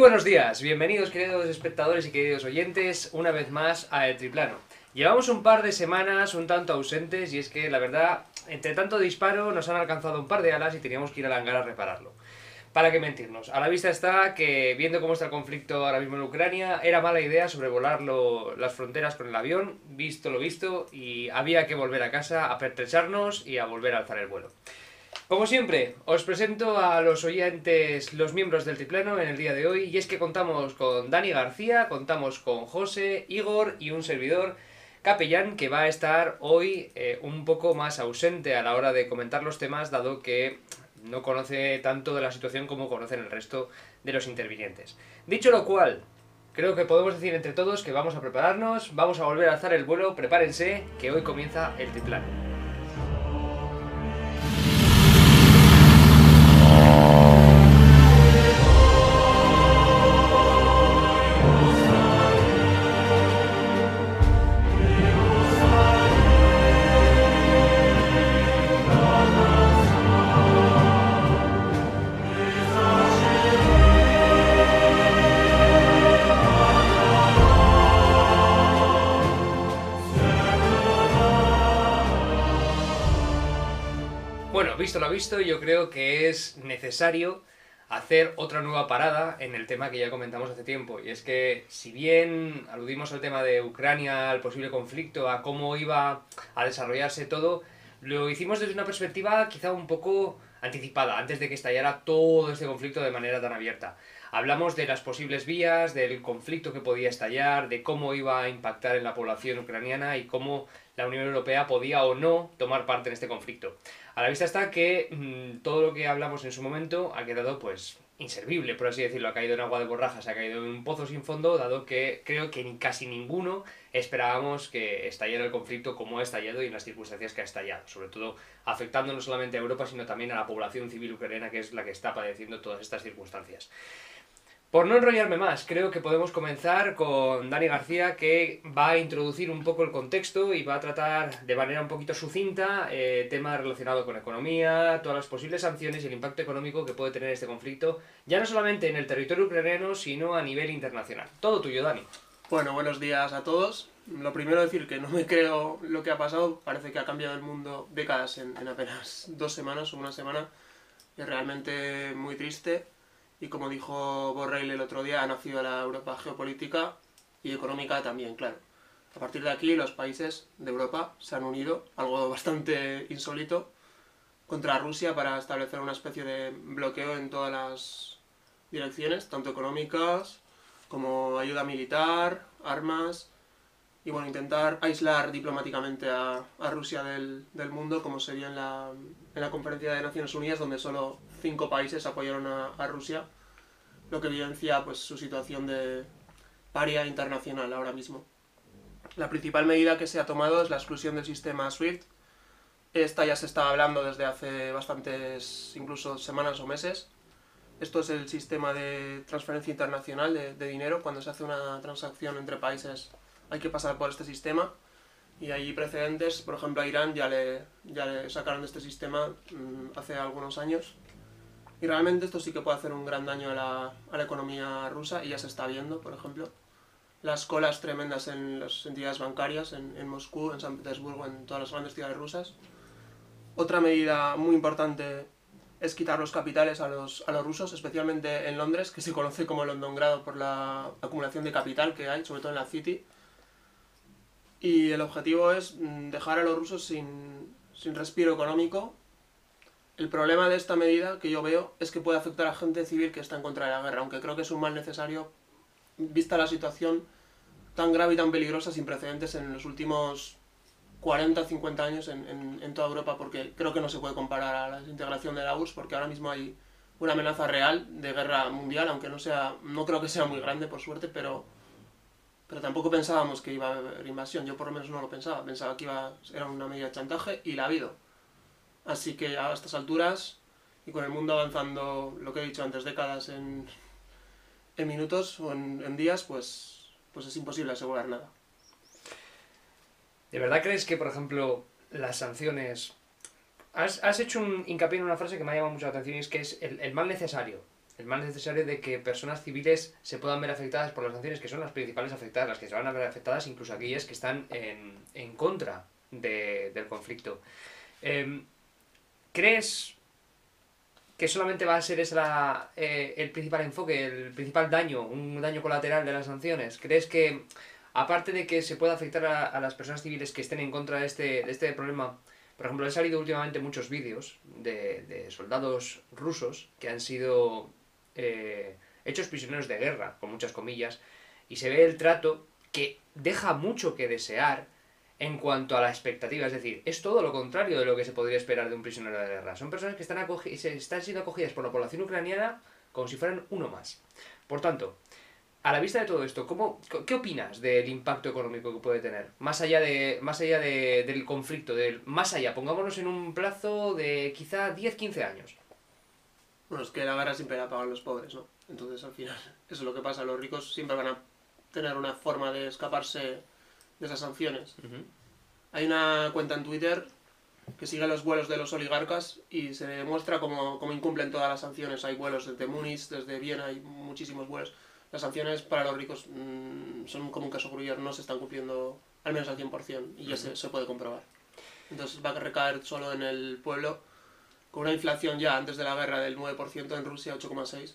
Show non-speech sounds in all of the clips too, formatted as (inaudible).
buenos días, bienvenidos queridos espectadores y queridos oyentes una vez más a El Triplano. Llevamos un par de semanas un tanto ausentes y es que la verdad, entre tanto disparo nos han alcanzado un par de alas y teníamos que ir a la hangar a repararlo. ¿Para qué mentirnos? A la vista está que, viendo cómo está el conflicto ahora mismo en Ucrania, era mala idea sobrevolar las fronteras con el avión, visto lo visto, y había que volver a casa a pertrecharnos y a volver a alzar el vuelo. Como siempre, os presento a los oyentes, los miembros del Triplano en el día de hoy, y es que contamos con Dani García, contamos con José, Igor y un servidor, Capellán, que va a estar hoy eh, un poco más ausente a la hora de comentar los temas, dado que no conoce tanto de la situación como conocen el resto de los intervinientes. Dicho lo cual, creo que podemos decir entre todos que vamos a prepararnos, vamos a volver a alzar el vuelo, prepárense, que hoy comienza el triplano. Visto lo visto, yo creo que es necesario hacer otra nueva parada en el tema que ya comentamos hace tiempo. Y es que, si bien aludimos al tema de Ucrania, al posible conflicto, a cómo iba a desarrollarse todo, lo hicimos desde una perspectiva quizá un poco anticipada, antes de que estallara todo este conflicto de manera tan abierta. Hablamos de las posibles vías, del conflicto que podía estallar, de cómo iba a impactar en la población ucraniana y cómo la Unión Europea podía o no tomar parte en este conflicto. A la vista está que mm, todo lo que hablamos en su momento ha quedado pues inservible, por así decirlo, ha caído en agua de borrajas, ha caído en un pozo sin fondo, dado que creo que casi ninguno esperábamos que estallara el conflicto como ha estallado y en las circunstancias que ha estallado, sobre todo afectando no solamente a Europa, sino también a la población civil ucraniana, que es la que está padeciendo todas estas circunstancias. Por no enrollarme más, creo que podemos comenzar con Dani García, que va a introducir un poco el contexto y va a tratar de manera un poquito sucinta eh, temas relacionados con economía, todas las posibles sanciones y el impacto económico que puede tener este conflicto, ya no solamente en el territorio ucraniano, sino a nivel internacional. Todo tuyo, Dani. Bueno, buenos días a todos. Lo primero decir que no me creo lo que ha pasado, parece que ha cambiado el mundo décadas en, en apenas dos semanas o una semana. Es realmente muy triste y como dijo Borrell el otro día, ha nacido la Europa geopolítica y económica también, claro. A partir de aquí los países de Europa se han unido, algo (laughs) bastante insólito, contra Rusia para establecer una especie de bloqueo en todas las direcciones, tanto económicas como ayuda militar, armas, y bueno, intentar aislar diplomáticamente a, Rusia del, mundo, como se vio en la, en la conferencia de Naciones Unidas, donde solo cinco países apoyaron a, Rusia, lo que evidencia pues, su situación de paria internacional ahora mismo. La principal medida que se ha tomado es la exclusión del sistema SWIFT. Esta ya se estaba hablando desde hace bastantes, incluso semanas o meses. Esto es el sistema de transferencia internacional de, de dinero. Cuando se hace una transacción entre países hay que pasar por este sistema y hay precedentes, por ejemplo a Irán ya le, ya le sacaron de este sistema mm, hace algunos años y realmente esto sí que puede hacer un gran daño a la, a la economía rusa y ya se está viendo, por ejemplo. Las colas tremendas en las entidades bancarias, en, en Moscú, en San Petersburgo, en todas las grandes ciudades rusas. Otra medida muy importante es quitar los capitales a los, a los rusos, especialmente en Londres, que se conoce como Londongrado por la acumulación de capital que hay, sobre todo en la City. Y el objetivo es mm, dejar a los rusos sin, sin respiro económico el problema de esta medida que yo veo es que puede afectar a gente civil que está en contra de la guerra, aunque creo que es un mal necesario vista la situación tan grave y tan peligrosa sin precedentes en los últimos 40 o 50 años en, toda Europa, porque creo que no se puede comparar a la integración de la URSS, porque ahora mismo hay una amenaza real de guerra mundial, aunque no sea, no creo que sea muy grande por suerte, pero, pero tampoco pensábamos que iba a haber invasión, yo por lo menos no lo pensaba, pensaba que iba, era una medida de chantaje y la ha habido. Así que a estas alturas, y con el mundo avanzando, lo que he dicho antes, décadas en, en minutos o en, días, pues, pues es imposible asegurar nada. ¿De verdad crees que, por ejemplo, las sanciones... Has, has, hecho un hincapié en una frase que me ha llamado mucho la atención y es que es el, mal necesario. el mal necesario de que personas civiles se puedan ver afectadas por las sanciones, que son las principales afectadas, las que se van a ver afectadas, incluso aquellas que están en, en contra de, del conflicto. Em, ¿Crees que solamente va a ser ese eh, el principal enfoque, el principal daño, un daño colateral de las sanciones? ¿Crees que, aparte de que se pueda afectar a, a las personas civiles que estén en contra de este, de este problema, por ejemplo, han salido últimamente muchos vídeos de, de soldados rusos que han sido eh, hechos prisioneros de guerra, con muchas comillas, y se ve el trato que deja mucho que desear en cuanto a la expectativa, es decir, es todo lo contrario de lo que se podría esperar de un prisionero de guerra. Son personas que están, se están siendo acogidas por la población ucraniana como si fueran uno más. Por tanto, a la vista de todo esto, ¿cómo, ¿qué opinas del impacto económico que puede tener? Más allá, de, más allá de, del conflicto, del, más allá, pongámonos en un plazo de quizá 10-15 años. Bueno, es que la guerra siempre la pagan los pobres, ¿no? Entonces, al final, (laughs) eso es lo que pasa. Los ricos siempre van a tener una forma de escaparse de esas sanciones. Uh -huh. Hay una cuenta en Twitter que sigue los vuelos de los oligarcas y se demuestra cómo, cómo incumplen todas las sanciones. Hay vuelos desde Múnich, desde Viena, hay muchísimos vuelos. Las sanciones para los ricos mmm, son como un caso gruyere, no se están cumpliendo al menos al 100% y ya uh -huh. se, se puede comprobar. Entonces va a recaer solo en el pueblo con una inflación ya antes de la guerra del 9%, en Rusia 8,6%,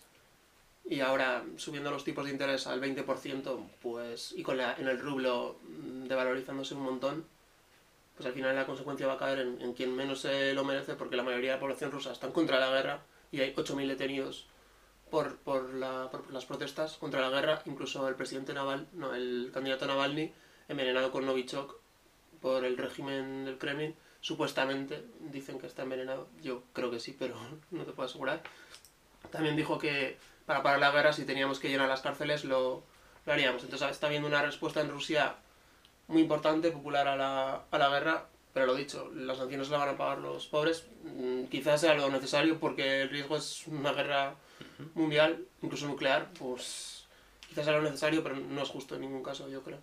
y ahora subiendo los tipos de interés al 20%, pues, y con la, en el rublo devalorizándose un montón, pues al final la consecuencia va a caer en, en quien menos se lo merece, porque la mayoría de la población rusa está en contra de la guerra, y hay 8.000 detenidos por, por, la, por las protestas contra la guerra, incluso el presidente Naval, no, el candidato Navalny, envenenado con Novichok por el régimen del Kremlin, supuestamente dicen que está envenenado. Yo creo que sí, pero (laughs) no te puedo asegurar. También dijo que para parar la guerra, si teníamos que llenar las cárceles, lo, lo haríamos. Entonces está habiendo una respuesta en Rusia muy importante, popular a la, a la guerra, pero lo dicho, las sanciones las van a pagar los pobres. Mm, quizás sea lo necesario porque el riesgo es una guerra mundial, incluso nuclear, pues quizás sea lo necesario, pero no es justo en ningún caso, yo creo.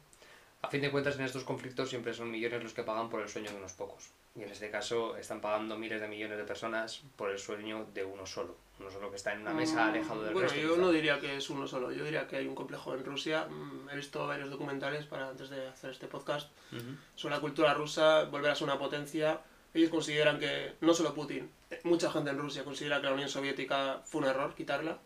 A fin de cuentas, en estos conflictos siempre son millones los que pagan por el sueño de unos pocos. Y en este caso están pagando miles de millones de personas por el sueño de uno solo. Uno solo que está en una mesa alejado del bueno, resto. Bueno, yo no diría que es uno solo. Yo diría que hay un complejo en Rusia. Mm, He visto varios documentales para antes de hacer este podcast Uh -huh. sobre la cultura rusa, volver a ser una potencia. Ellos consideran que, no solo Putin, mucha gente en Rusia considera que la Unión Soviética fue un error quitarla.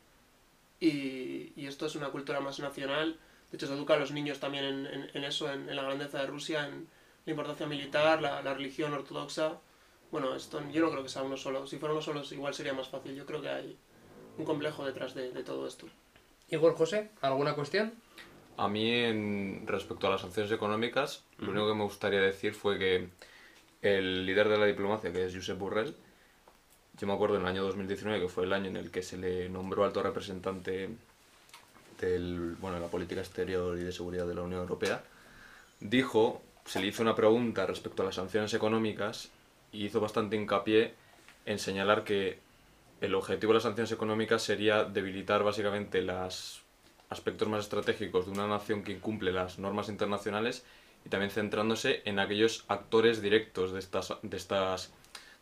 Y, y esto es una cultura más nacional. De hecho, se educa a los niños también en, en, en eso, en, en, la grandeza de Rusia, en la importancia militar, la, la, religión ortodoxa. Bueno, esto yo no creo que sea uno solo. Si fuera uno solo, igual sería más fácil. Yo creo que hay un complejo detrás de, de todo esto. Igor José, ¿alguna cuestión? A mí, en, respecto a las sanciones económicas, uh -huh. lo único que me gustaría decir fue que el líder de la diplomacia, que es Josep Borrell, yo me acuerdo en el año 2019, que fue el año en el que se le nombró alto representante del, bueno, de la política exterior y de seguridad de la Unión Europea, dijo, se le hizo una pregunta respecto a las sanciones económicas y hizo bastante hincapié en señalar que el objetivo de las sanciones económicas sería debilitar básicamente los aspectos más estratégicos de una nación que incumple las normas internacionales y también centrándose en aquellos actores directos de, estas, de, estas,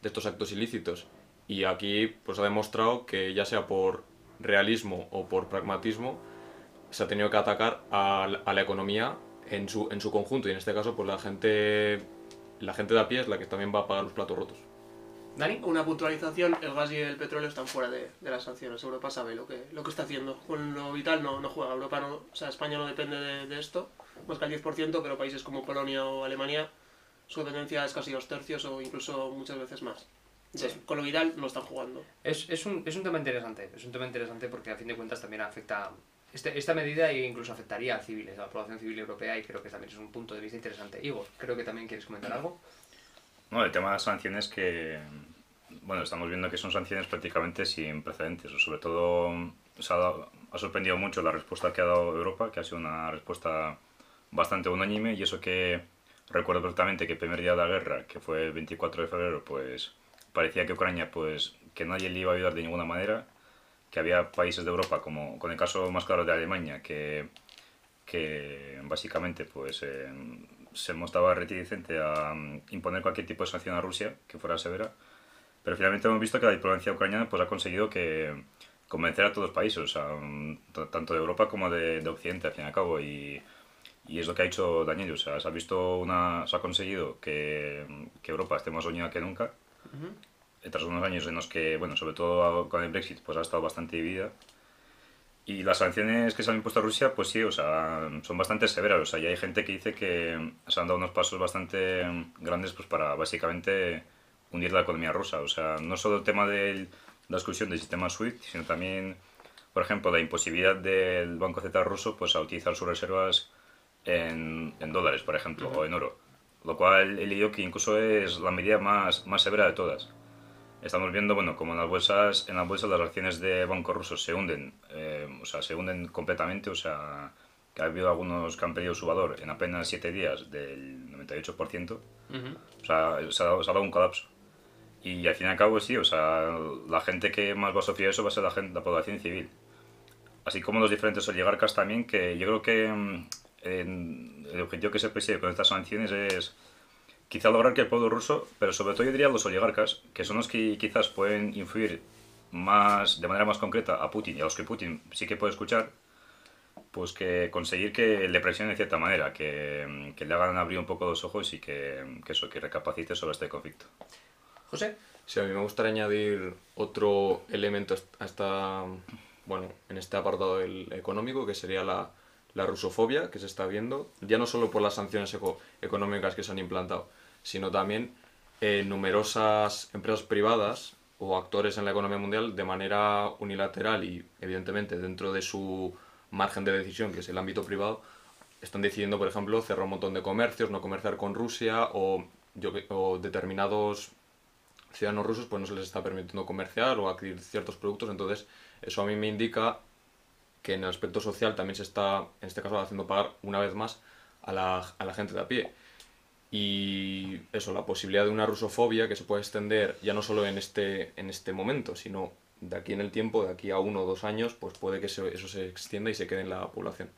de estos actos ilícitos. Y aquí pues, ha demostrado que ya sea por realismo o por pragmatismo, se ha tenido que atacar a, a la economía en su, en su conjunto y en este caso pues la gente, la gente de a pie es la que también va a pagar los platos rotos. Dani, una puntualización, el gas y el petróleo están fuera de, de, las sanciones. Europa sabe lo que, lo que está haciendo. Con lo vital no, no juega. Europa no, o sea, España no depende de, de esto, más que al 10%, pero países como Polonia o Alemania, su dependencia es casi dos tercios o incluso muchas veces más. Entonces, sí. con lo vital no están jugando. Es, es, un, es un tema interesante, es un tema interesante porque a fin de cuentas también afecta este, esta medida incluso afectaría a civiles, a la población civil europea y creo que también es un punto de vista interesante. Igor, creo que también quieres comentar algo. No, el tema de las sanciones que, bueno, estamos viendo que son sanciones prácticamente sin precedentes, sobre todo se ha, ha sorprendido mucho la respuesta que ha dado Europa, que ha sido una respuesta bastante unánime y eso que recuerdo perfectamente que el primer día de la guerra, que fue el 24 de febrero, pues parecía que Ucrania, pues que nadie le iba a ayudar de ninguna manera, que había países de Europa, como con el caso más claro de Alemania, que, que básicamente pues eh, se mostraba reticente a um, imponer cualquier tipo de sanción a Rusia que fuera severa, pero finalmente hemos visto que la diplomacia ucraniana pues ha conseguido que convencer a todos los países, o sea, mm, tanto de Europa como de, de Occidente, al fin y al cabo. Y, y es lo que ha hecho Daniel, o sea, se ha visto una, se ha conseguido que, que Europa esté más unida que nunca. eh, Tras unos años en los que, bueno, sobre todo con el Brexit, pues ha estado bastante dividida. Y las sanciones que se han impuesto a Rusia, pues sí, o sea, son bastante severas. O sea, y hay gente que dice que se han dado unos pasos bastante grandes pues para básicamente hundir la economía rusa. O sea, no solo el tema de la exclusión del sistema SWIFT, sino también, por ejemplo, la imposibilidad del Banco Central ruso pues a utilizar sus reservas en, en dólares, por ejemplo, o en oro. Lo cual he leído que incluso es la medida más, más severa de todas. Estamos viendo, bueno, como en las bolsas, en las bolsas las acciones de bancos rusos se hunden, eh, o sea, se hunden completamente, o sea, que ha habido algunos que han perdido su valor en apenas 7 días del 98%, Ujú. o sea, se ha, dado, se ha dado un colapso. Y al fin y al cabo, sí, o sea, la gente que más va a sufrir eso va a ser la, gente, la población civil. Así como los diferentes oligarcas también, que yo creo que en- el objetivo que se persigue con estas sanciones es quizá lograr que el pueblo ruso, pero sobre todo yo diría los oligarcas, que son los que quizás pueden influir más de manera más concreta a Putin y a los que Putin sí que puede escuchar, pues que conseguir que le presione de cierta manera, que, que le hagan abrir un poco los ojos y que, que eso, que recapacite sobre este conflicto. José. Sí, a mí me gustaría añadir otro elemento a esta, bueno, en este apartado del económico, que sería la, la rusofobia que se está viendo, ya no solo por las sanciones eco- económicas que se han implantado, sino también en numerosas empresas privadas o actores en la economía mundial de manera unilateral y evidentemente dentro de su margen de decisión, que es el ámbito privado, están decidiendo, por ejemplo, cerrar un montón de comercios, no comerciar con Rusia o, yo, o determinados ciudadanos rusos pues no se les está permitiendo comerciar o adquirir ciertos productos, entonces eso a mí me indica que en el aspecto social también se está, en este caso, haciendo pagar una vez más a la, a la gente de a pie. Y eso, la posibilidad de una rusofobia que se puede extender ya no solo en este, en este momento, sino de aquí en el tiempo, de aquí a uno o dos años, pues puede que eso se extienda y se quede en la población.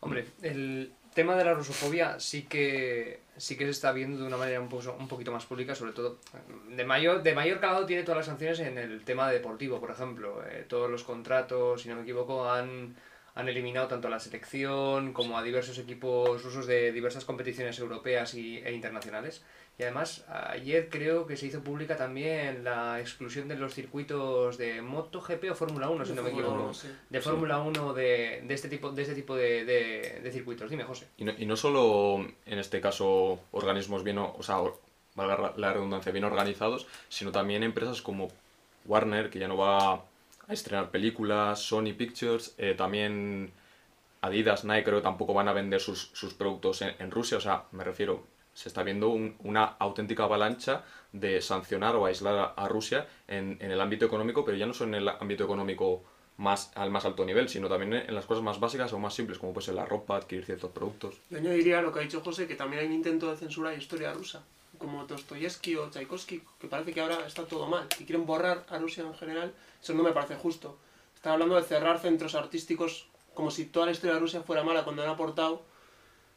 Hombre, el tema de la rusofobia sí que sí que se está viendo de una manera un, poco, un poquito más pública, sobre todo de mayor de mayor calado tiene todas las sanciones en el tema deportivo, por ejemplo, Eh, todos los contratos, si no me equivoco, han han eliminado tanto a la selección como a diversos equipos rusos de diversas competiciones europeas y, e internacionales. Y además, ayer creo que se hizo pública también la exclusión de los circuitos de MotoGP o Fórmula 1, si no me equivoco. sí. De Fórmula 1 de, de este tipo de, este tipo de, de, de circuitos. Dime, José. Y no, y no solo en este caso organismos bien, o sea, valga la redundancia, bien organizados, sino también empresas como Warner, que ya no va a estrenar películas, Sony Pictures, eh, también Adidas, Nike creo tampoco van a vender sus, sus productos en, en Rusia, o sea, me refiero, se está viendo un- una auténtica avalancha de sancionar o aislar a, a Rusia en, en el ámbito económico, pero ya no solo en el ámbito económico más, al más alto nivel, sino también en las cosas más básicas o más simples, como puede ser la ropa, adquirir ciertos productos. Yo añadiría lo que ha dicho José, que también hay un intento de censura de historia rusa, como Dostoyevsky o Tchaikovsky, que parece que ahora está todo mal y quieren borrar a Rusia en general. Eso no me parece justo. Está hablando de cerrar centros artísticos como si toda la historia de Rusia fuera mala cuando han aportado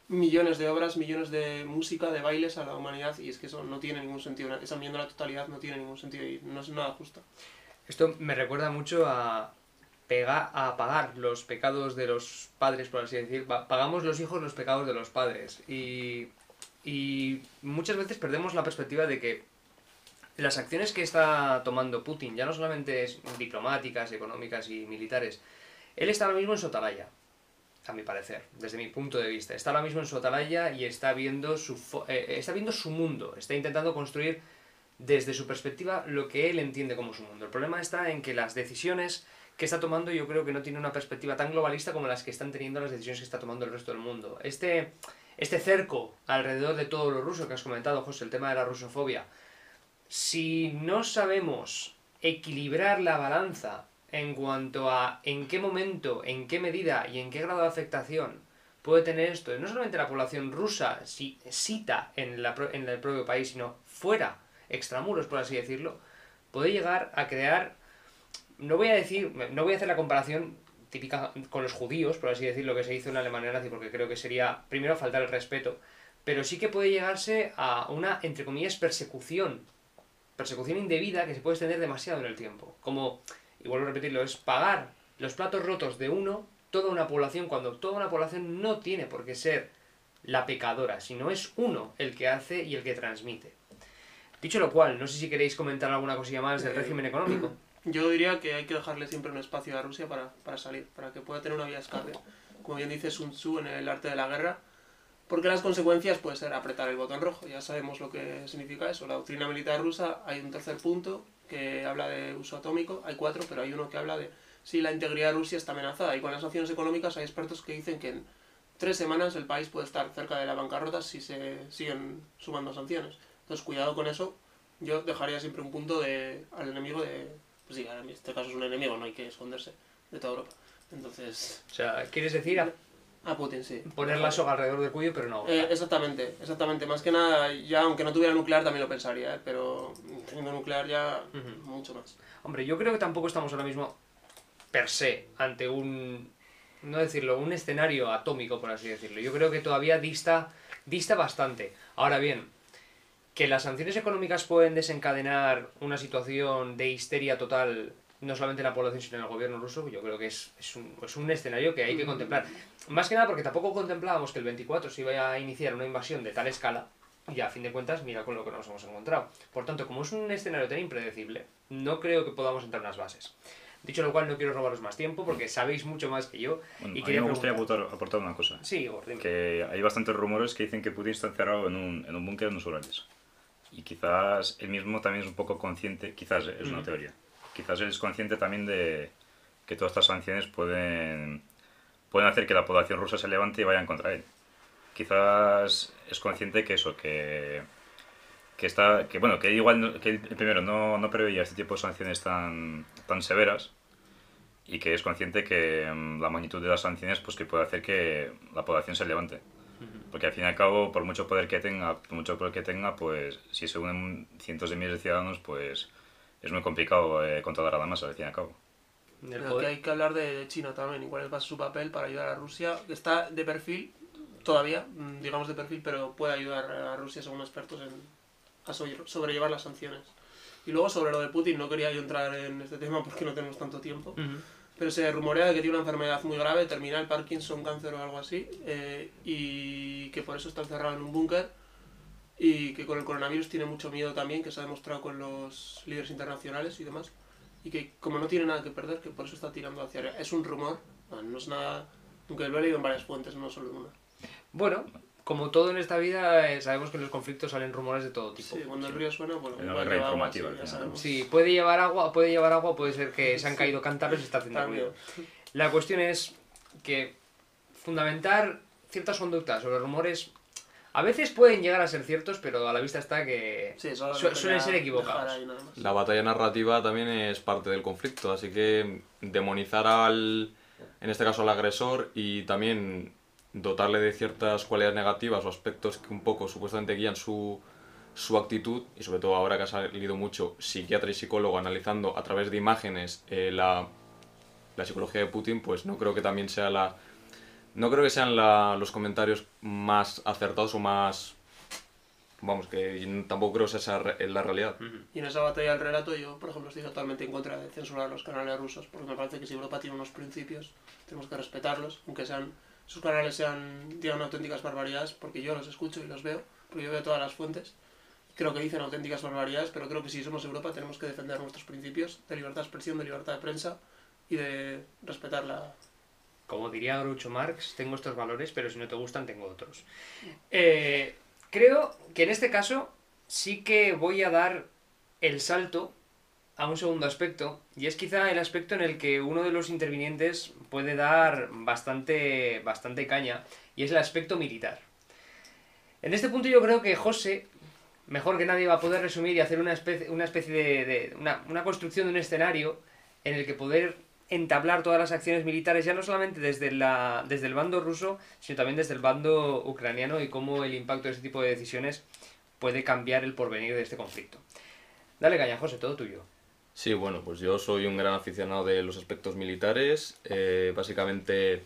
millones de obras, millones de música, de bailes a la humanidad y es que eso no tiene ningún sentido. Esa enmienda a la totalidad no tiene ningún sentido y no es nada justo. Esto me recuerda mucho a, a pagar los pecados de los padres, por así decir. Pa- Pagamos los hijos los pecados de los padres. Y, y muchas veces perdemos la perspectiva de que las acciones que está tomando Putin, ya no solamente es diplomáticas, económicas y militares, él está ahora mismo en su atalaya, a mi parecer, desde mi punto de vista. Está ahora mismo en su atalaya y está viendo su, fo- eh, está viendo su mundo, está intentando construir desde su perspectiva lo que él entiende como su mundo. El problema está en que las decisiones que está tomando yo creo que no tiene una perspectiva tan globalista como las que están teniendo las decisiones que está tomando el resto del mundo. Este, este cerco alrededor de todo lo ruso que has comentado, José, el tema de la rusofobia, si no sabemos equilibrar la balanza en cuanto a en qué momento, en qué medida y en qué grado de afectación puede tener esto, no solamente la población rusa, si cita en, el propio país, sino fuera, extramuros, por así decirlo, puede llegar a crear, no voy a decir, no voy a hacer la comparación típica con los judíos, por así decirlo, que se hizo en la Alemania nazi, porque creo que sería, primero, faltar el respeto, pero sí que puede llegarse a una, entre comillas, persecución persecución indebida que se puede extender demasiado en el tiempo. Como y vuelvo a repetirlo, es pagar los platos rotos de uno, toda una población, cuando toda una población no tiene por qué ser la pecadora, sino es uno el que hace y el que transmite. Dicho lo cual, no sé si queréis comentar alguna cosilla más del Eh, régimen económico. Yo diría que hay que dejarle siempre un espacio a Rusia para, para salir, para que pueda tener una vía escape. Como bien dice Sun Tzu en el arte de la guerra, porque las consecuencias puede ser apretar el botón rojo. Ya sabemos lo que significa eso. La doctrina militar rusa, hay un tercer punto que habla de uso atómico, hay cuatro, pero hay uno que habla de si la integridad de Rusia está amenazada. Y con las sanciones económicas hay expertos que dicen que en tres semanas el país puede estar cerca de la bancarrota si se siguen sumando sanciones. Entonces, cuidado con eso. Yo dejaría siempre un punto de, al enemigo de... Pues sí, en este caso es un enemigo, no hay que esconderse de toda Europa. Entonces, O sea, ¿quieres decir a a Putin, sí. poner la soga alrededor del cuello, pero no? Eh, exactamente, exactamente. Más que nada, ya aunque no tuviera nuclear también lo pensaría, ¿eh? pero teniendo nuclear ya mucho más. Hombre, yo creo que tampoco estamos ahora mismo per se ante un, no decirlo, un escenario atómico, por así decirlo. Yo creo que todavía dista, dista bastante. Ahora bien, que las sanciones económicas pueden desencadenar una situación de histeria total, no solamente en la población, sino en el gobierno ruso, yo creo que es, es, un, es un escenario que hay que contemplar. Más que nada porque tampoco contemplábamos que el 24 se iba a iniciar una invasión de tal escala, y a fin de cuentas, mira con lo que nos hemos encontrado. Por tanto, como es un escenario tan impredecible, no creo que podamos entrar en las bases. Dicho lo cual, no quiero robaros más tiempo porque sabéis mucho más que yo. Bueno, y a mí quería me gustaría aportar, aportar una cosa. Sí, Igor, dime. Que hay bastantes rumores que dicen que Putin está encerrado en un, en un búnker en los Urales. Y quizás él mismo también es un poco consciente, quizás es una teoría, quizás él es consciente también de que todas estas sanciones pueden, pueden hacer que la población rusa se levante y vayan contra él. Quizás es consciente que eso, que, que está, que bueno, que igual, que él primero no, no preveía este tipo de sanciones tan, tan severas y que es consciente que mm, la magnitud de las sanciones pues que puede hacer que la población se levante. Porque al fin y al cabo, por mucho poder que tenga, por mucho poder que tenga, pues si se unen cientos de miles de ciudadanos, pues es muy complicado eh, controlar a la masa, al fin y al cabo. Pero que hay que hablar de, de China también, y cuál es su papel para ayudar a Rusia, que está de perfil todavía, mm, digamos de perfil, pero puede ayudar a Rusia, según expertos, en, a sobre- sobrellevar las sanciones. Y luego sobre lo de Putin, no quería yo entrar en este (laughs) tema porque no tenemos tanto tiempo, Ujú. Pero se rumorea que tiene una enfermedad muy grave, terminal, Parkinson, cáncer o algo así, eh, y que por eso está encerrado en un búnker, y que con el coronavirus tiene mucho miedo también, que se ha demostrado con los líderes internacionales y demás, y que como no tiene nada que perder, que por eso está tirando hacia arriba. Es un rumor, no, no es nada, aunque lo he leído en varias fuentes, no solo en una. Bueno, como todo en esta vida, eh, sabemos que en los conflictos salen rumores de todo tipo. Sí, cuando el río suena, bueno, Una igual guerra informativa, sí, ya al final. sabemos. Sí, puede llevar agua, puede llevar agua, puede ser que se han caído cántaros y está haciendo ruido. La cuestión es que fundamentar ciertas conductas sobre rumores a veces pueden llegar a ser ciertos, pero a la vista está que Sí, su- suelen ser equivocados. La batalla narrativa también es parte del conflicto, así que demonizar al, en este caso al agresor y también dotarle de ciertas cualidades negativas o aspectos que un poco supuestamente guían su, su actitud y sobre todo ahora que ha salido mucho psiquiatra y psicólogo analizando a través de imágenes eh, la, la psicología de Putin, pues no creo que también sea la... No creo que sean la- los comentarios más acertados o más... Vamos, que tampoco creo que esa sea re- la realidad. Y en esa batalla del relato yo, por ejemplo, estoy totalmente en contra de censurar los canales rusos, porque me parece que si Europa tiene unos principios, tenemos que respetarlos, aunque sean sus canales sean, digan auténticas barbaridades, porque yo los escucho y los veo, porque yo veo todas las fuentes. Creo que dicen auténticas barbaridades, pero creo que si somos Europa tenemos que defender nuestros principios de libertad de expresión, de libertad de prensa y de respetar la... Como diría Groucho Marx, tengo estos valores, pero si no te gustan, tengo otros. Eh, creo que en este caso sí que voy a dar el salto a un segundo aspecto, y es quizá el aspecto en el que uno de los intervinientes puede dar bastante, bastante caña, y es el aspecto militar. En este punto yo creo que José, mejor que nadie, va a poder resumir y hacer una especie, una especie de, una, una construcción de un escenario en el que poder entablar todas las acciones militares, ya no solamente desde, la, desde el bando ruso, sino también desde el bando ucraniano y cómo el impacto de ese tipo de decisiones puede cambiar el porvenir de este conflicto. Dale caña, José, todo tuyo. Sí, bueno, pues yo soy un gran aficionado de los aspectos militares, eh, básicamente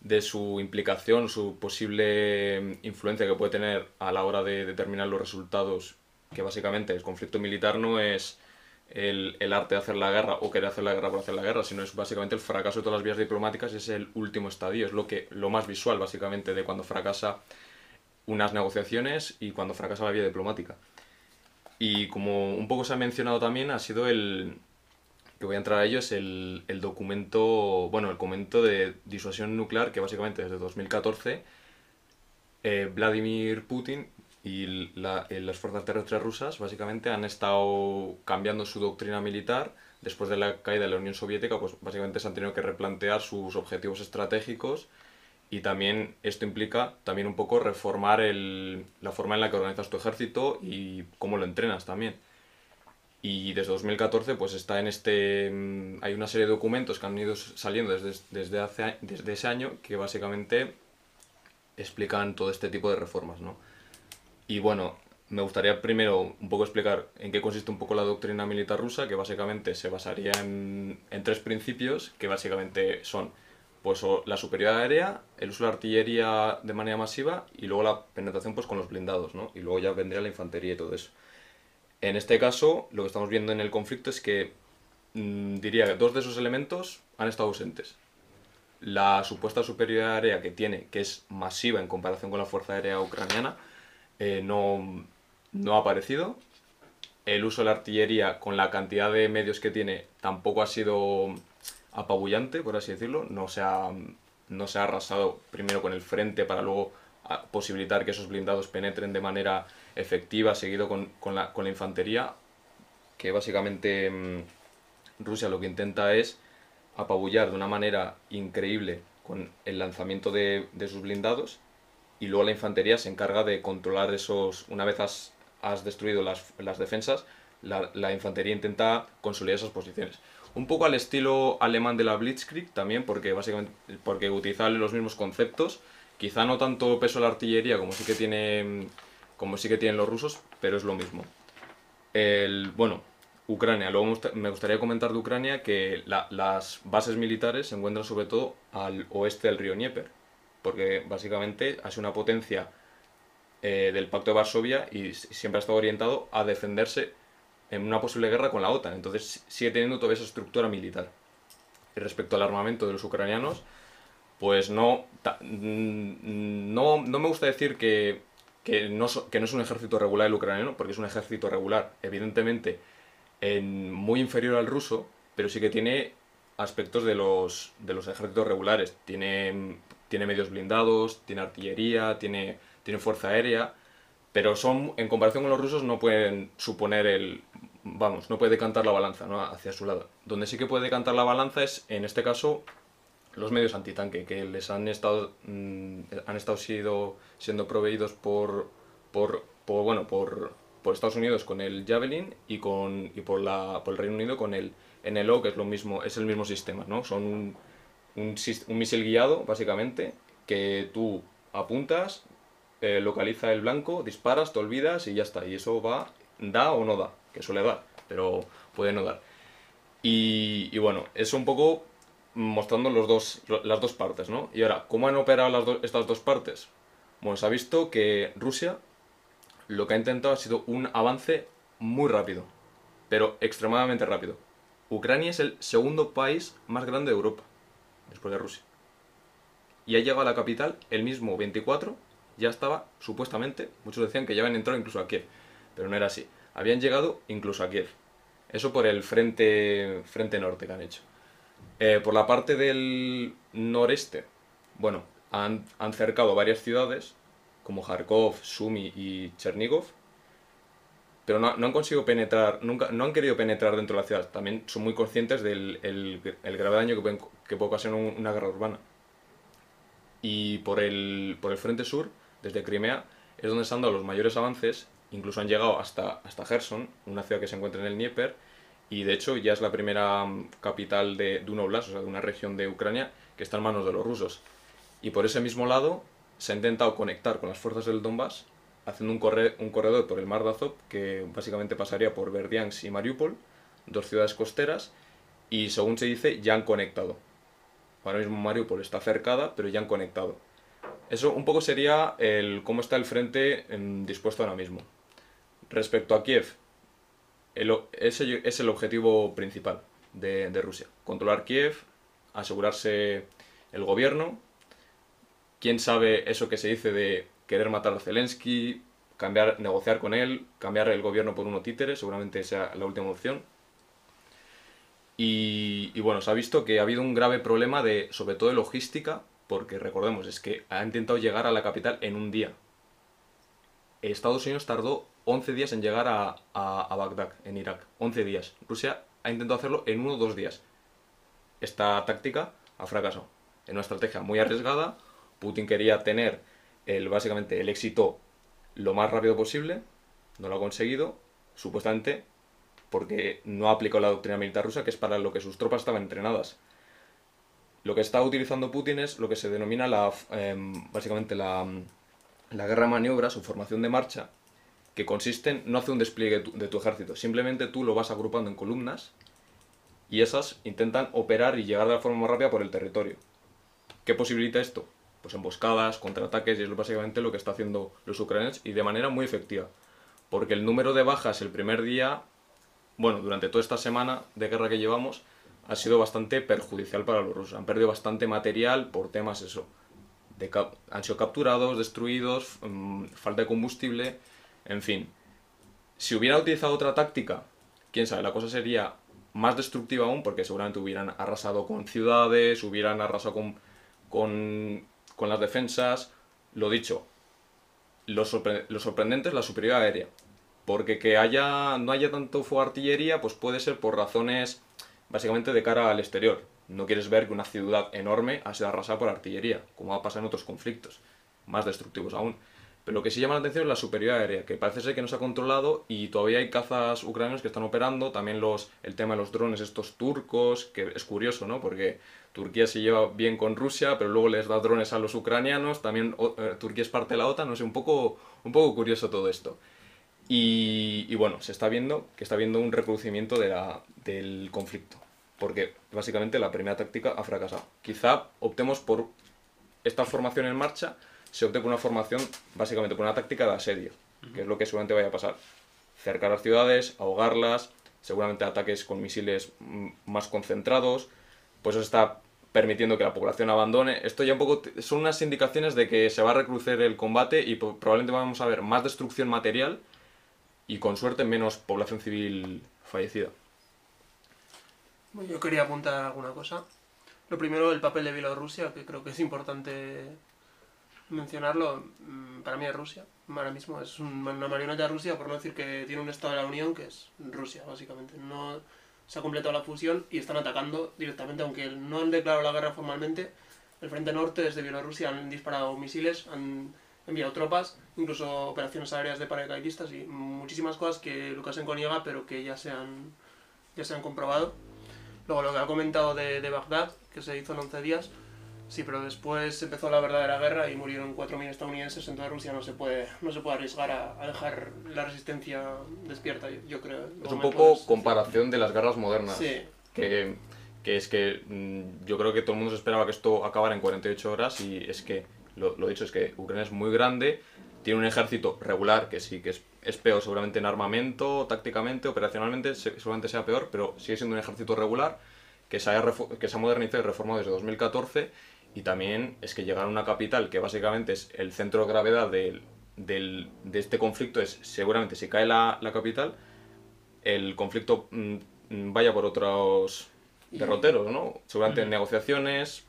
de su implicación, su posible influencia que puede tener a la hora de determinar los resultados, que básicamente el conflicto militar no es el, el, arte de hacer la guerra o querer hacer la guerra por hacer la guerra, sino es básicamente el fracaso de todas las vías diplomáticas, es el último estadio, es lo, que, lo más visual básicamente de cuando fracasa unas negociaciones y cuando fracasa la vía diplomática. Y como un poco se ha mencionado también, ha sido el, que voy a entrar a ello, es el, el documento, bueno, el documento de disuasión nuclear que básicamente desde 2014 eh, Vladimir Putin y las fuerzas terrestres rusas básicamente han estado cambiando su doctrina militar después de la caída de la Unión Soviética, pues básicamente se han tenido que replantear sus objetivos estratégicos y también esto implica también un poco reformar el, la forma en la que organizas tu ejército y cómo lo entrenas también. Y desde 2014 pues está en este... Mm, hay una serie de documentos que han ido saliendo desde, desde, hace, desde ese año que básicamente explican todo este tipo de reformas, ¿no? Y bueno, me gustaría primero un poco explicar en qué consiste un poco la doctrina militar rusa, que básicamente se basaría en, en tres principios, que básicamente son pues la superioridad aérea, el uso de la artillería de manera masiva y luego la penetración pues con los blindados, ¿no? Y luego ya vendría la infantería y todo eso. En este caso, lo que estamos viendo en el conflicto es que mmm, diría que dos de esos elementos han estado ausentes la supuesta superioridad aérea que tiene, que es masiva en comparación con la Fuerza Aérea Ucraniana, eh, no, no ha aparecido. El uso de la artillería con la cantidad de medios que tiene tampoco ha sido apabullante, por así decirlo. No se ha, no se arrasado primero con el frente para luego posibilitar que esos blindados penetren de manera efectiva, seguido con, con, la, con la infantería, que básicamente mmm, Rusia lo que intenta es apabullar de una manera increíble con el lanzamiento de, de, sus blindados y luego la infantería se encarga de controlar esos, una vez has, has destruido las, las defensas, la, la, infantería intenta consolidar esas posiciones. Un poco al estilo alemán de la Blitzkrieg también, porque básicamente porque utiliza los mismos conceptos, quizá no tanto peso a la artillería como sí que tiene como sí que tienen los rusos, pero es lo mismo. El, bueno, Ucrania. Luego me gustaría comentar de Ucrania que la, las bases militares se encuentran sobre todo al oeste del río Dnieper, porque básicamente ha sido una potencia eh, del Pacto de Varsovia y siempre ha estado orientado a defenderse en una posible guerra con la OTAN. Entonces sigue teniendo toda esa estructura militar. Y respecto al armamento de los ucranianos, pues no, mm, no, no me gusta decir que, que, no, que no es un ejército regular el ucraniano, porque es un ejército regular. Evidentemente, en, muy inferior al ruso, pero sí que tiene aspectos de los, de los ejércitos regulares. Tiene, tiene medios blindados, tiene artillería, tiene, tiene fuerza aérea, pero son, en comparación con los rusos no pueden suponer el... Vamos, no puede decantar la balanza ¿no? hacia su lado. Donde sí que puede decantar la balanza es, en este caso, los medios antitanque, que les han estado, mmm, han estado sido, siendo proveídos por, por, por, bueno, por, por Estados Unidos con el Javelin y, con, y por, la, por el Reino Unido con el NLO, que es, lo mismo, es el mismo sistema, ¿no? Son un, un, un misil guiado, básicamente, que tú apuntas, eh, localiza el blanco, disparas, te olvidas y ya está. Y eso va, da o no da, que suele dar, pero puede no dar. Y, bueno, eso un poco mostrando los dos, las dos partes, ¿no? Y ahora, ¿cómo han operado las estas dos partes? Bueno, se ha visto que Rusia lo que ha intentado ha sido un avance muy rápido, pero extremadamente rápido. Ucrania es el segundo país más grande de Europa, después de Rusia. Y ha llegado a la capital el mismo 24, ya estaba, supuestamente, muchos decían que ya habían entrado incluso a Kiev, pero no era así. Habían llegado incluso a Kiev. Eso por el frente, frente norte que han hecho. Eh, por la parte del noreste, bueno, han, han cercado varias ciudades, como Kharkov, Sumi y Chernigov, pero no, no, han conseguido penetrar, nunca, no han querido penetrar dentro de la ciudad. También son muy conscientes del el, el grave daño que, pueden, que puede ocasionar una guerra urbana. Y por el, por el frente sur, desde Crimea, es donde se han dado los mayores avances, incluso han llegado hasta, hasta Gerson, una ciudad que se encuentra en el Dnieper, y de hecho ya es la primera mm, capital de, de un oblast, o sea, de una región de Ucrania, que está en manos de los rusos. Y por ese mismo lado se ha intentado conectar con las fuerzas del Donbass haciendo un, corre un corredor por el mar de Azov que básicamente pasaría por Verdiansk y Mariupol, dos ciudades costeras, y según se dice ya han conectado. Ahora mismo Mariupol está cercada, pero ya han conectado. Eso un poco sería el cómo está el frente en, dispuesto ahora mismo. Respecto a Kiev, ese es el objetivo principal de, de Rusia. Controlar Kiev, asegurarse el gobierno. ¿Quién sabe eso que se dice de querer matar a Zelensky, cambiar, negociar con él, cambiar el gobierno por uno títere? Seguramente sea la última opción. Y, y bueno, se ha visto que ha habido un grave problema de, sobre todo de logística, porque recordemos, es que ha intentado llegar a la capital en un día. Estados Unidos tardó 11 días en llegar a, Bagdad, en Irak. 11 días. Rusia ha intentado hacerlo en uno o dos días. Esta táctica ha fracasado. En una estrategia muy arriesgada, Putin quería tener el, básicamente el éxito lo más rápido posible, no lo ha conseguido, supuestamente porque no ha aplicado la doctrina militar rusa, que es para lo que sus tropas estaban entrenadas. Lo que está utilizando Putin es lo que se denomina la, em, básicamente la, la guerra de maniobras o formación de marcha, que consiste en no hacer un despliegue de tu ejército, simplemente tú lo vas agrupando en columnas y esas intentan operar y llegar de la forma más rápida por el territorio. ¿Qué posibilita esto? Pues emboscadas, contraataques y es básicamente lo que está haciendo los ucranianos y de manera muy efectiva. Porque el número de bajas el primer día, bueno, durante toda esta semana de guerra que llevamos, ha sido bastante perjudicial para los rusos. Han perdido bastante material por temas eso. Han sido capturados, destruidos, mm, falta de combustible, en fin. Si hubiera utilizado otra táctica, quién sabe, la cosa sería más destructiva aún, porque seguramente hubieran arrasado con ciudades, hubieran arrasado con, con, con las defensas. Lo dicho, lo, sorpre- lo sorprendente es la superioridad aérea. Porque que haya, no haya tanto fuego artillería, pues puede ser por razones básicamente de cara al exterior. No quieres ver que una ciudad enorme ha sido arrasada por artillería, como ha pasado en otros conflictos, más destructivos aún. Pero lo que sí llama la atención es la superioridad aérea, que parece ser que no se ha controlado y todavía hay cazas ucranianos que están operando, también los, el tema de los drones estos turcos, que es curioso, ¿no? Porque Turquía se lleva bien con Rusia, pero luego les da drones a los ucranianos, también eh, Turquía es parte de la OTAN, no sé, un poco, un poco curioso todo esto. Y, bueno, se está viendo que está habiendo un recrudecimiento de del conflicto, porque básicamente la primera táctica ha fracasado. Quizá optemos por esta formación en marcha, se opte por una formación, básicamente por una táctica de asedio, que es lo que seguramente vaya a pasar. Cercar las ciudades, ahogarlas, seguramente ataques con misiles más concentrados, pues eso está permitiendo que la población abandone. Esto ya un poco son unas indicaciones de que se va a recrucer el combate y probablemente vamos a ver más destrucción material y con suerte menos población civil fallecida. Yo quería apuntar alguna cosa. Lo primero, el papel de Bielorrusia, que creo que es importante mencionarlo. Mm, Para mí es Rusia. Ahora mismo es un- una marioneta de Rusia, por no decir que tiene un Estado de la Unión, que es Rusia, básicamente. No se ha completado la fusión y están atacando directamente, aunque no han declarado la guerra formalmente. El frente norte desde Bielorrusia han disparado misiles, han enviado tropas, incluso operaciones aéreas de paracaidistas y muchísimas cosas que Lukashenko niega, pero que ya se han, ya se han comprobado. Luego lo que ha comentado de, de Bagdad, que se hizo en 11 días, sí, pero después empezó la verdadera guerra y murieron 4.000 estadounidenses, entonces Rusia no se puede, no se puede arriesgar a, a dejar la resistencia despierta, yo, yo creo. Es un poco puedes- comparación de las guerras modernas. Sí, que, que es que mm, yo creo que todo el mundo se esperaba que esto acabara en 48 horas y es que, lo, lo dicho, es que Ucrania es muy grande, tiene un ejército regular que sí que es, es peor seguramente en armamento, tácticamente, operacionalmente, se- seguramente sea peor, pero sigue siendo un ejército regular que se, haya refo- que se ha modernizado y reformado desde 2014 y también es que llegar a una capital que básicamente es el centro de gravedad del, del- de este conflicto es seguramente si cae la, la capital el conflicto mm, mm, vaya por otros derroteros, ¿no? Seguramente en negociaciones.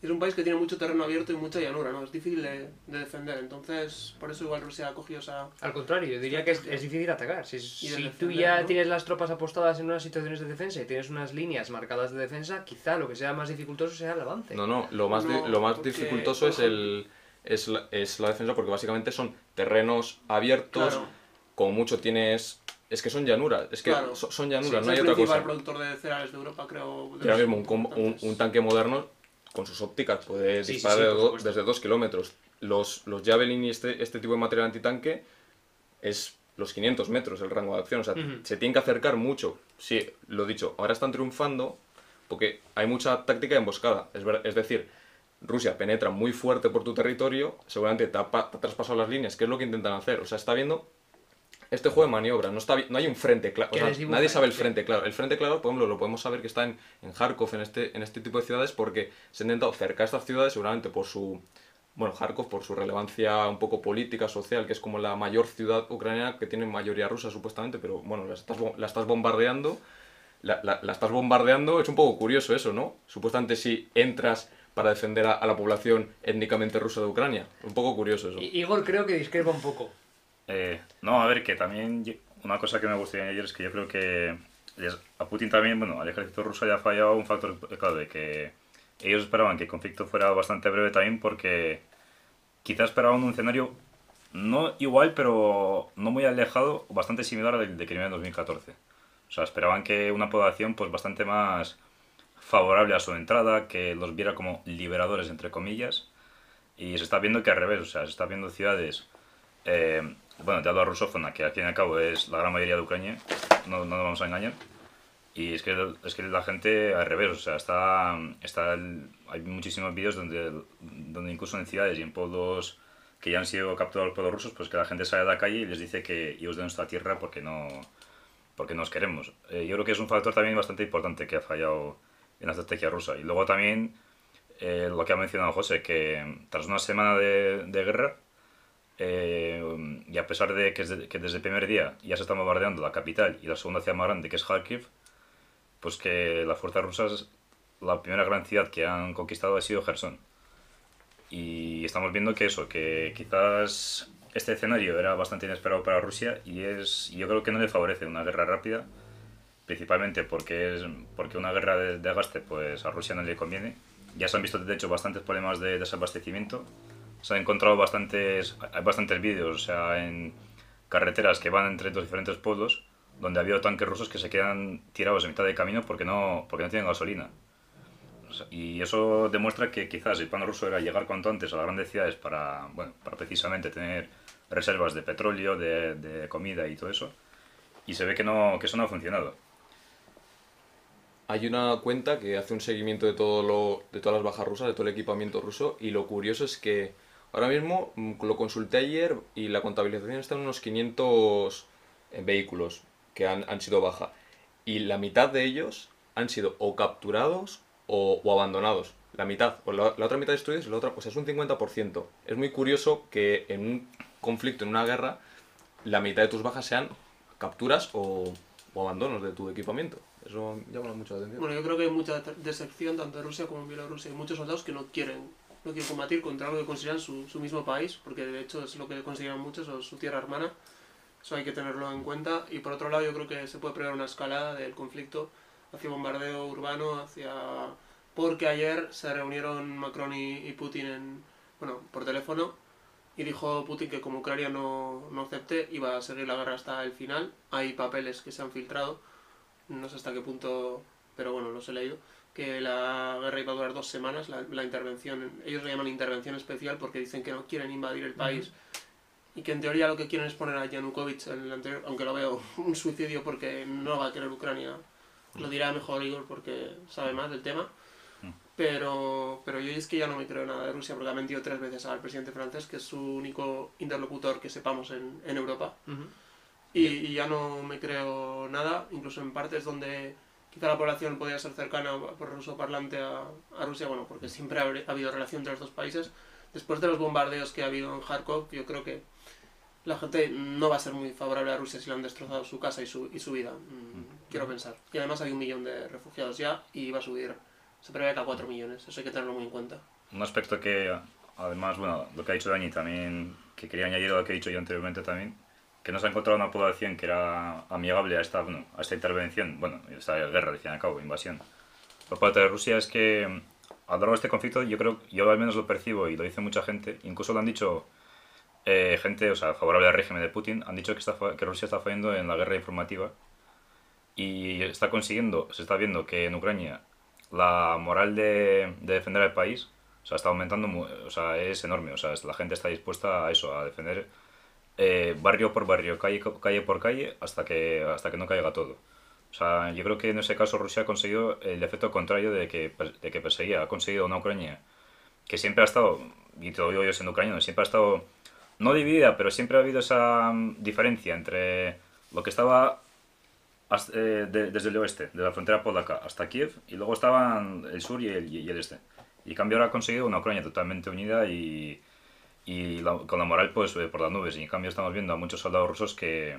Es un país que tiene mucho terreno abierto y mucha llanura, ¿no? Es difícil de, de defender, entonces por eso igual Rusia ha cogido esa... Al contrario, yo diría que es, es difícil atacar. Si, si tú ya ¿no? tienes las tropas apostadas en unas situaciones de defensa y tienes unas líneas marcadas de defensa, quizá lo que sea más dificultoso sea el avance. No, no, lo más, di- No, lo más porque, dificultoso es, el, es, la, es la defensa porque básicamente son terrenos abiertos, Claro. como mucho tienes... Es que son llanuras, es que Claro. son llanuras, no hay el otra principal cosa. productor de cereales de Europa, creo. de Y ahora los mismo un, un, un tanque moderno con sus ópticas puede Sí, sí, disparar sí, do- desde 2 kilómetros. Los, los Javelin y este, este tipo de material antitanque es los 500 metros el rango de acción. O sea, se tienen que acercar mucho. Sí, lo dicho, ahora están triunfando porque hay mucha táctica de emboscada. Es, ver- es decir, Rusia penetra muy fuerte por tu territorio, seguramente te ha, pa- te ha traspasado las líneas, que es lo que intentan hacer. O sea, está viendo este juego de maniobra, no, está, no hay un frente claro, o sea, nadie sabe el frente claro. El frente claro, por ejemplo, lo podemos saber que está en, en Kharkov, en este, en este tipo de ciudades, porque se han intentado cercar estas ciudades seguramente por su, bueno, Kharkov por su relevancia un poco política, social, que es como la mayor ciudad ucraniana que tiene mayoría rusa supuestamente, pero bueno, la estás, bo- la estás bombardeando, la, la- la estás bombardeando, es un poco curioso eso, ¿no? Supuestamente si entras para defender a, a la población étnicamente rusa de Ucrania, un poco curioso eso. Igor creo que discrepa un poco. Eh, no, a ver, que también una cosa que me gustaría añadir es que yo creo que a Putin también, bueno, al ejército ruso le ha fallado un factor, eh, claro, de que ellos esperaban que el conflicto fuera bastante breve también porque quizás esperaban un escenario no igual, pero no muy alejado, bastante similar al de Crimea en 2014. O sea, esperaban que una población pues bastante más favorable a su entrada, que los viera como liberadores, entre comillas, y se está viendo que al revés, o sea, se está viendo ciudades eh, bueno, de habla rusófona, que al fin y al cabo es la gran mayoría de Ucrania, no, no nos vamos a engañar. Y es que, es que la gente al revés, o sea, está, está el- hay muchísimos vídeos donde, donde incluso en ciudades y en pueblos que ya han sido capturados por los rusos, pues que la gente sale a la calle y les dice que ios de nuestra tierra porque no, porque nos queremos. Eh, yo creo que es un factor también bastante importante que ha fallado en la estrategia rusa. Y luego también eh, lo que ha mencionado José, que tras una semana de, de guerra, eh, y a pesar de que, es de- que desde el primer día ya se está bombardeando la capital y la segunda ciudad más grande, que es Kharkiv, pues que las fuerzas rusas, la primera gran ciudad que han conquistado ha sido Gerson. Y estamos viendo que eso, que quizás este escenario era bastante inesperado para Rusia y es, yo creo que no le favorece una guerra rápida, principalmente porque es porque una guerra de desgaste pues a Rusia no le conviene. Ya se han visto de hecho bastantes problemas de desabastecimiento. Se han encontrado bastantes hay bastantes vídeos, o sea, en carreteras que van entre los diferentes pueblos donde ha habido tanques rusos que se quedan tirados en mitad de camino porque no porque no tienen gasolina. O sea, y eso demuestra que quizás el plan ruso era llegar cuanto antes a las grandes ciudades para, bueno, para precisamente tener reservas de petróleo, de, de comida y todo eso. Y se ve que, no, que eso no ha funcionado. Hay una cuenta que hace un seguimiento de todo lo, de todas las bajas rusas, de todo el equipamiento ruso, y lo curioso es que ahora mismo mm, lo consulté ayer y la contabilización está en unos 500 eh, vehículos que han, han sido baja. Y la mitad de ellos han sido o capturados o, o abandonados. La mitad, o la, la otra mitad destruidos y la otra, pues es un 50%. Es muy curioso que en un conflicto, en una guerra, la mitad de tus bajas sean capturas o, o abandonos de tu equipamiento. Eso llama mucho la atención. Bueno, yo creo que hay mucha deserción tanto en Rusia como en Bielorrusia. Hay muchos soldados que no quieren, no quieren combatir contra algo que consideran su, su mismo país, porque de hecho es lo que consideran muchos, o su tierra hermana. Eso hay que tenerlo en cuenta. Y por otro lado, yo creo que se puede prever una escalada del conflicto hacia bombardeo urbano, hacia... Porque ayer se reunieron Macron y, y Putin en, bueno, por teléfono y dijo Putin que como Ucrania no, no acepte, iba a seguir la guerra hasta el final. Hay papeles que se han filtrado, no sé hasta qué punto, pero bueno, los he leído, que la guerra iba a durar dos semanas, la, la intervención, ellos lo llaman intervención especial porque dicen que no quieren invadir el país y que en teoría lo que quieren es poner a Yanukovych en el anterior, aunque lo veo (laughs) un suicidio porque no va a querer Ucrania. Lo dirá mejor Igor porque sabe más del tema. Pero, pero yo es que ya no me creo nada de Rusia porque ha mentido tres veces al presidente francés, que es su único interlocutor que sepamos en, en Europa. Y, y ya no me creo nada, incluso en partes donde quizá la población podría ser cercana por ruso parlante a, a Rusia, bueno, porque siempre ha, ha habido relación entre los dos países. Después de los bombardeos que ha habido en Kharkov, yo creo que la gente no va a ser muy favorable a Rusia si le han destrozado su casa y su, y su vida, mm, quiero pensar. Y además hay un millón de refugiados ya y va a subir, se prevé que a 4 millones, eso hay que tenerlo muy en cuenta. Un aspecto que, además, bueno, lo que ha dicho Dani también, que quería añadir a lo que he dicho yo anteriormente también, que no se ha encontrado una población que era amigable a esta, bueno, a esta intervención, bueno, esta guerra, al fin y al cabo, invasión, por parte de Rusia, es que a lo largo de este conflicto, yo creo, yo al menos lo percibo y lo dice mucha gente, incluso lo han dicho eh, gente, o sea, favorable al régimen de Putin, han dicho que, está, que Rusia está fallando en la guerra informativa y está consiguiendo, se está viendo que en Ucrania la moral de, de defender al país, o sea, está aumentando, o sea, es enorme, o sea, la gente está dispuesta a eso, a defender eh, barrio por barrio, calle, calle por calle, hasta que, hasta que no caiga todo. O sea, yo creo que en ese caso Rusia ha conseguido el efecto contrario de que, de que perseguía. Ha conseguido una Ucrania que siempre ha estado, y te lo digo yo siendo ucraniano, siempre ha estado no dividida, pero siempre ha habido esa mm, diferencia entre lo que estaba hasta- eh, de- desde el oeste, de la frontera polaca hasta Kiev, y luego estaban el sur y el, y el este. Y cambio ahora ha conseguido una Ucrania totalmente unida y, y la- con la moral pues eh, por las nubes. Y en cambio estamos viendo a muchos soldados rusos que,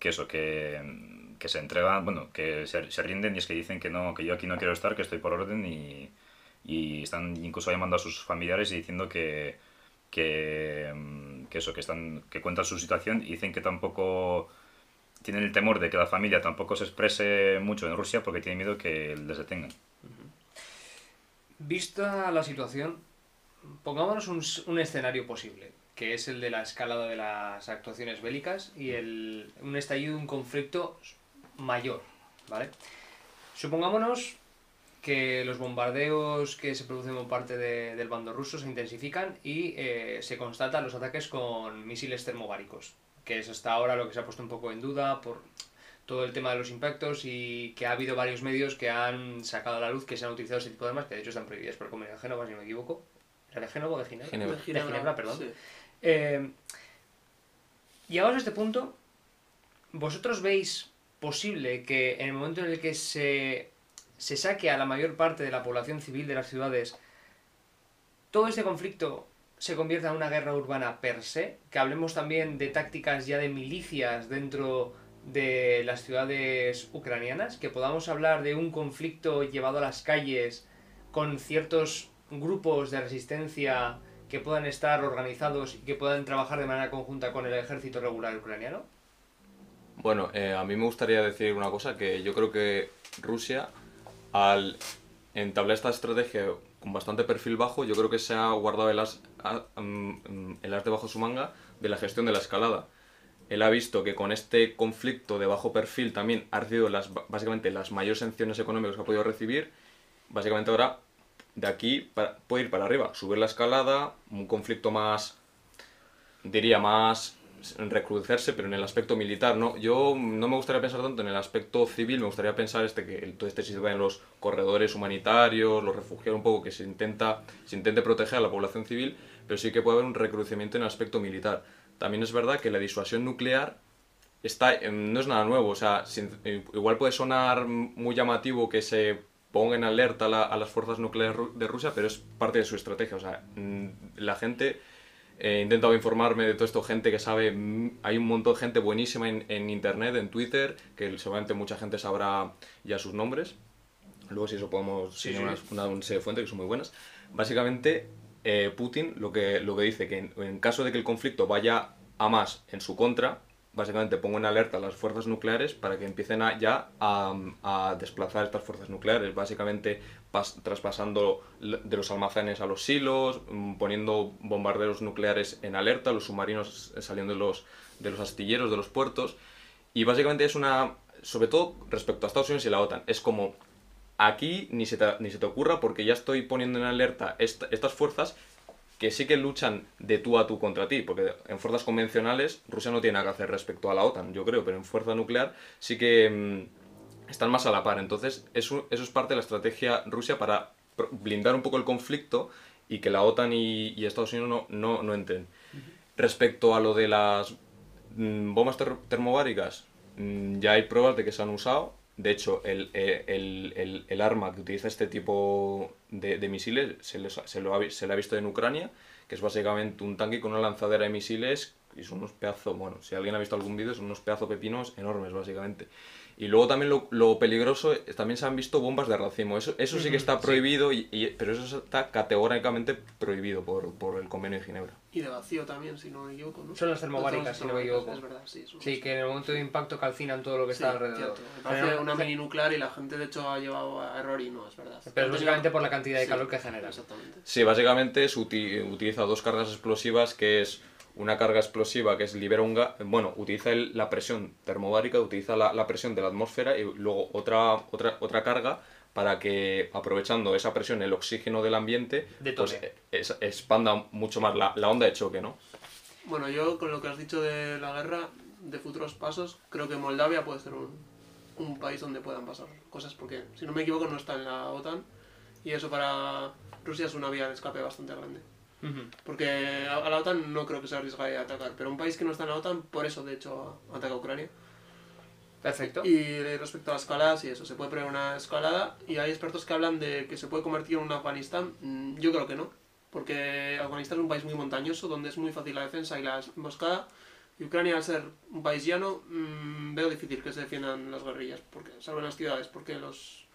que eso, que, que se entregan, bueno, que se, rinden y es que dicen que no, que yo aquí no quiero estar, que estoy por orden y, y están incluso llamando a sus familiares y diciendo que, que, mm, que eso, que están, que cuentan su situación y dicen que tampoco tienen el temor de que la familia tampoco se exprese mucho en Rusia porque tienen miedo que les detengan. Vista la situación, pongámonos un, un escenario posible, que es el de la escalada de las actuaciones bélicas y el, un estallido de un conflicto mayor, ¿vale? Supongámonos que los bombardeos que se producen por parte de- del bando ruso se intensifican y eh, se constatan los ataques con misiles termobáricos, que es hasta ahora lo que se ha puesto un poco en duda por todo el tema de los impactos y que ha habido varios medios que han sacado a la luz que se han utilizado ese tipo de armas, que de hecho están prohibidas por el Convenio de Génova, si no me equivoco. ¿Era de Génova o de Ginebra? Ginebra. De Ginebra, Ginebra, perdón. sí. Eh, llegados a este punto, ¿vosotros veis posible que en el momento en el que se, se saque a la mayor parte de la población civil de las ciudades, todo este conflicto se convierta en una guerra urbana per se? Que hablemos también de tácticas ya de milicias dentro de las ciudades ucranianas, que podamos hablar de un conflicto llevado a las calles con ciertos grupos de resistencia que puedan estar organizados y que puedan trabajar de manera conjunta con el ejército regular ucraniano? Bueno, eh, a mí me gustaría decir una cosa, que yo creo que Rusia, al entablar esta estrategia con bastante perfil bajo, yo creo que se ha guardado el as, mm, mm, el as debajo de su manga de la gestión de la escalada. Él ha visto que con este conflicto de bajo perfil también ha recibido las, básicamente las mayores sanciones económicas que ha podido recibir. Básicamente ahora, de aquí puede ir para arriba, subir la escalada, un conflicto más diría más recrudecerse, pero en el aspecto militar, ¿no? Yo no me gustaría pensar tanto en el aspecto civil, me gustaría pensar este que todo este sistema en los corredores humanitarios, los refugiados, un poco que se intenta se intente proteger a la población civil, pero sí que puede haber un recrudecimiento en el aspecto militar. También es verdad que la disuasión nuclear está no es nada nuevo, o sea, igual puede sonar muy llamativo que se ponga en alerta a, la- a las fuerzas nucleares de Rusia, pero es parte de su estrategia, o sea, mm, la gente He intentado informarme de todo esto, gente que sabe, mm, hay un montón de gente buenísima en, en internet, en Twitter, que seguramente mucha gente sabrá ya sus nombres. Luego si eso podemos sí, sí. una, una, una serie de fuentes que son muy buenas. Básicamente, eh, Putin lo que, lo que dice que en, en caso de que el conflicto vaya a más en su contra, básicamente pongo en alerta a las fuerzas nucleares para que empiecen ya a, desplazar estas fuerzas nucleares, básicamente pas- traspasando de los almacenes a los silos, mm, poniendo bombarderos nucleares en alerta, los submarinos saliendo de los, astilleros, de los puertos, y básicamente es una, sobre todo respecto a Estados Unidos y la OTAN, es como aquí ni se te, ni se te ocurra porque ya estoy poniendo en alerta esta- estas fuerzas que sí que luchan de tú a tú contra ti, porque en fuerzas convencionales Rusia no tiene nada que hacer respecto a la OTAN, yo creo, pero en fuerza nuclear sí que mm, están más a la par. Entonces, eso, eso es parte de la estrategia rusa para blindar un poco el conflicto y que la OTAN y, y Estados Unidos no, no, no entren. Respecto a lo de las mm, bombas ter- termobáricas, mm, ya hay pruebas de que se han usado. De hecho, el, eh, el- el- el arma que utiliza este tipo de, misiles se, les se lo ha, se le ha visto en Ucrania, que es básicamente un tanque con una lanzadera de misiles y son unos pedazos, bueno, si alguien ha visto algún vídeo, son unos pedazos pepinos enormes, básicamente. Y luego también lo, lo peligroso, eh, también se han visto bombas de racimo. Eso, eso sí que está prohibido, y, y- pero eso está categóricamente prohibido por, por el convenio de Ginebra. Y de vacío también, si no me equivoco, ¿no? Son las termobáricas, Las si no me equivoco. Es verdad, sí. que en el momento de impacto calcinan todo lo que Sí, está alrededor. parece Pero- una mini nuclear y la gente de hecho ha llevado a error y no, es verdad. Pero es básicamente por la cantidad de calor que genera. Exactamente. Sí, básicamente se utiliza dos cargas explosivas, que es una carga explosiva que es libera un gas, bueno, utiliza el- la presión termobárica, utiliza la, la presión de la atmósfera y luego otra, otra, otra carga para que, aprovechando esa presión, el oxígeno del ambiente, pues eh, es- expanda mucho más la, la onda de choque, ¿no? Bueno, yo con lo que has dicho de la guerra, de futuros pasos, creo que Moldavia puede ser un, un país donde puedan pasar cosas, porque si no me equivoco no está en la OTAN y eso para Rusia es una vía de escape bastante grande. Porque a, a la OTAN no creo que se arriesgue a atacar, pero un país que no está en la OTAN, por eso de hecho ataca a Ucrania. Perfecto. Y respecto a escaladas y eso, se puede poner una escalada y hay expertos que hablan de que se puede convertir en un Afganistán. Mm, Yo creo que no, porque Afganistán es un país muy montañoso donde es muy fácil la defensa y la emboscada. Y Ucrania, al ser un país llano, mm, veo difícil que se defiendan las guerrillas, porque, salvo en las ciudades, porque los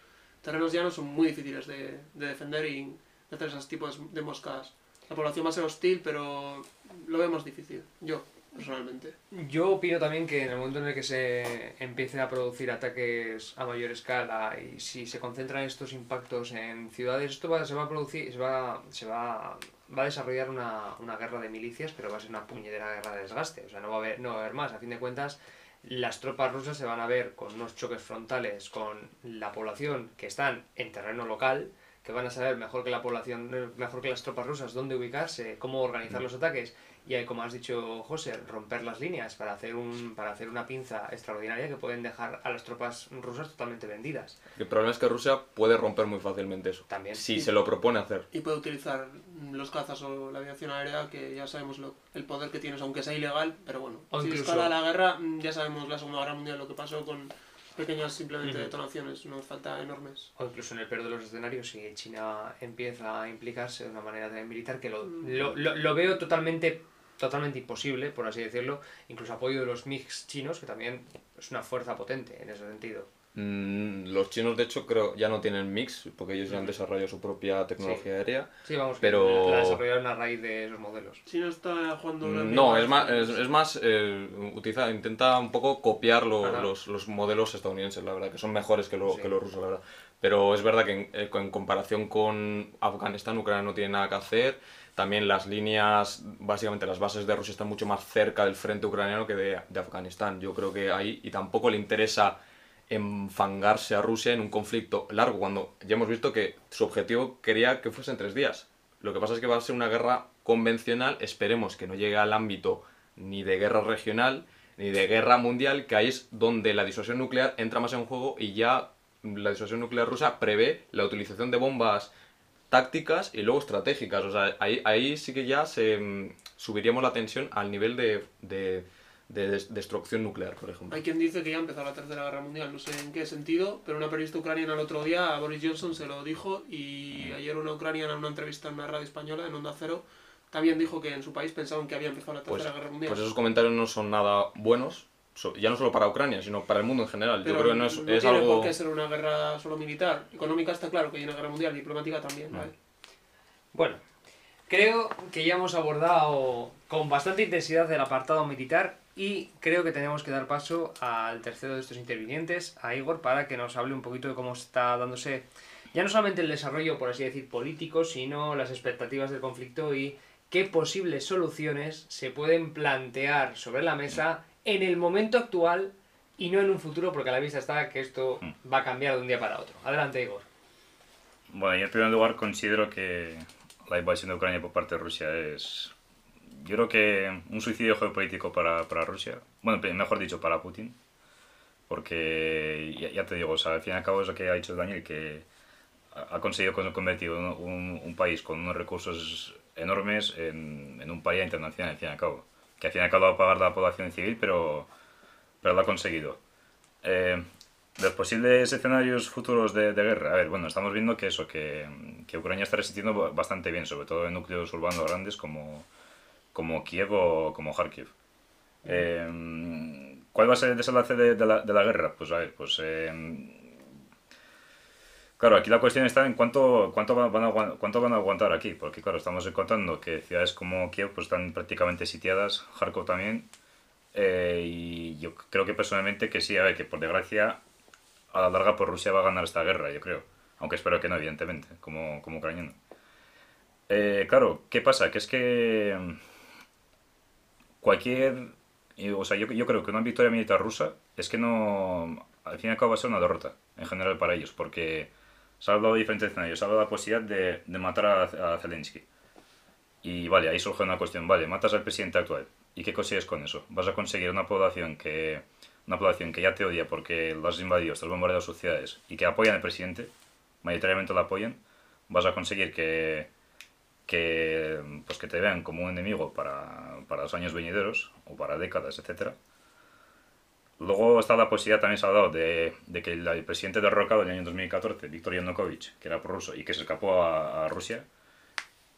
terrenos llanos son muy difíciles de, de defender y de hacer esos tipos de emboscadas. La población va a ser hostil, pero lo vemos difícil, yo, personalmente. Yo opino también que en el momento en el que se empiecen a producir ataques a mayor escala y si se concentran estos impactos en ciudades, esto va, se va a producir, se va, se va, va a desarrollar una, una guerra de milicias, pero va a ser una puñetera guerra de desgaste. O sea, no va a haber, no va a haber más. A fin de cuentas, las tropas rusas se van a ver con unos choques frontales con la población que están en terreno local, que van a saber mejor que la población, mejor que las tropas rusas dónde ubicarse, cómo organizar los ataques y hay, como has dicho José, romper las líneas para hacer un para hacer una pinza extraordinaria que pueden dejar a las tropas rusas totalmente vendidas. El problema es que Rusia puede romper muy fácilmente eso. También. Si se lo propone hacer. Y puede utilizar mm, los cazas o la aviación aérea, que ya sabemos lo, el poder que tienes, aunque sea ilegal, pero bueno. O si incluso- escala la guerra, mm, ya sabemos la Segunda Guerra Mundial lo que pasó con pequeñas simplemente detonaciones, no falta enormes. O incluso en el peor de los escenarios, si China empieza a implicarse de una manera también militar, que lo, lo, lo- lo veo totalmente, totalmente imposible, por así decirlo, incluso apoyo de los MiGs chinos, que también es una fuerza potente en ese sentido. Mm, los chinos, de hecho, creo ya no tienen mix, porque ellos ya han desarrollado su propia tecnología aérea. Sí, vamos, Pero- la desarrollaron a raíz de esos modelos. No está jugando una Mm, No, es más, es, es más eh, utiliza, intenta un poco copiar lo- los, los modelos estadounidenses, la verdad, que son mejores que, lo- Sí. que los rusos, la verdad. Pero es verdad que en, eh, en comparación con Afganistán, Ucrania no tiene nada que hacer. También las líneas, básicamente las bases de Rusia están mucho más cerca del frente ucraniano que de, de Afganistán. Yo creo que ahí, y tampoco le interesa enfangarse a Rusia en un conflicto largo, cuando ya hemos visto que su objetivo quería que fuese en tres días. Lo que pasa es que va a ser una guerra convencional, esperemos que no llegue al ámbito ni de guerra regional ni de guerra mundial, que ahí es donde la disuasión nuclear entra más en juego y ya la disuasión nuclear rusa prevé la utilización de bombas tácticas y luego estratégicas. O sea, ahí, ahí sí que ya se mm, subiríamos la tensión al nivel de, de- de des- destrucción nuclear, por ejemplo. Hay quien dice que ya ha empezado la Tercera Guerra Mundial, no sé en qué sentido, pero una periodista ucraniana el otro día, a Boris Johnson, se lo dijo y ayer una ucraniana en una entrevista en una radio española, en Onda Cero, también dijo que en su país pensaban que había empezado la Pues, Tercera Guerra Mundial. pues esos comentarios no son nada buenos, ya no solo para Ucrania, sino para el mundo en general. pero Yo creo que no es, no es tiene algo... por qué ser una guerra solo militar. Económica está claro que hay una guerra mundial, diplomática también, ¿vale? Bueno, creo que ya hemos abordado con bastante intensidad el apartado militar y creo que tenemos que dar paso al tercero de estos intervinientes, a Igor, para que nos hable un poquito de cómo está dándose ya no solamente el desarrollo, por así decir, político, sino las expectativas del conflicto y qué posibles soluciones se pueden plantear sobre la mesa en el momento actual y no en un futuro, porque a la vista está que esto va a cambiar de un día para otro. Adelante, Igor. Bueno, yo en primer lugar considero que la invasión de Ucrania por parte de Rusia es, yo creo que un suicidio geopolítico para, para Rusia, bueno, mejor dicho, para Putin, porque ya, ya te digo, o sea, al fin y al cabo es lo que ha dicho Daniel, que ha conseguido con- convertir un, un- un país con unos recursos enormes en, en un país internacional, al fin y al cabo, que al fin y al cabo va a pagar la población civil, pero, pero lo ha conseguido. Eh, los posibles escenarios futuros de, de guerra, a ver, bueno, estamos viendo que eso, que, que Ucrania está resistiendo ba- bastante bien, sobre todo en núcleos urbanos grandes como, como Kiev o como Kharkiv. Eh, ¿Cuál va a ser el desenlace de, la, guerra? Pues a ver, pues... eh, Claro, aquí la cuestión está en cuánto, cuánto, van a, aguantar aquí, porque claro, estamos contando que ciudades como Kiev pues, están prácticamente sitiadas, Kharkov también, eh, y yo creo que personalmente que sí, a ver, que por desgracia a la larga por Rusia va a ganar esta guerra, yo creo, aunque espero que no, evidentemente, como, como ucraniano. Eh, claro, ¿qué pasa? Que es que mm, cualquier... O sea, yo, yo creo que una victoria militar rusa es que no... Al fin y al cabo va a ser una derrota, en general para ellos, porque se ha hablado de diferentes escenarios, se ha hablado de la posibilidad de, de matar a, a Zelensky. Y vale, ahí surge una cuestión, vale, matas al presidente actual. ¿Y qué consigues con eso? Vas a conseguir una población que una población que ya te odia porque los has invadido, te has bombardeado sus ciudades y que apoyan al presidente, mayoritariamente lo apoyan, vas a conseguir que, que, pues que te vean como un enemigo para, para los años venideros o para décadas, etcétera. Luego está la posibilidad, también se ha dado, de, de que el, el presidente derrocado en el año 2014, Viktor Yanukovych, que era prorruso y que se escapó a, a Rusia,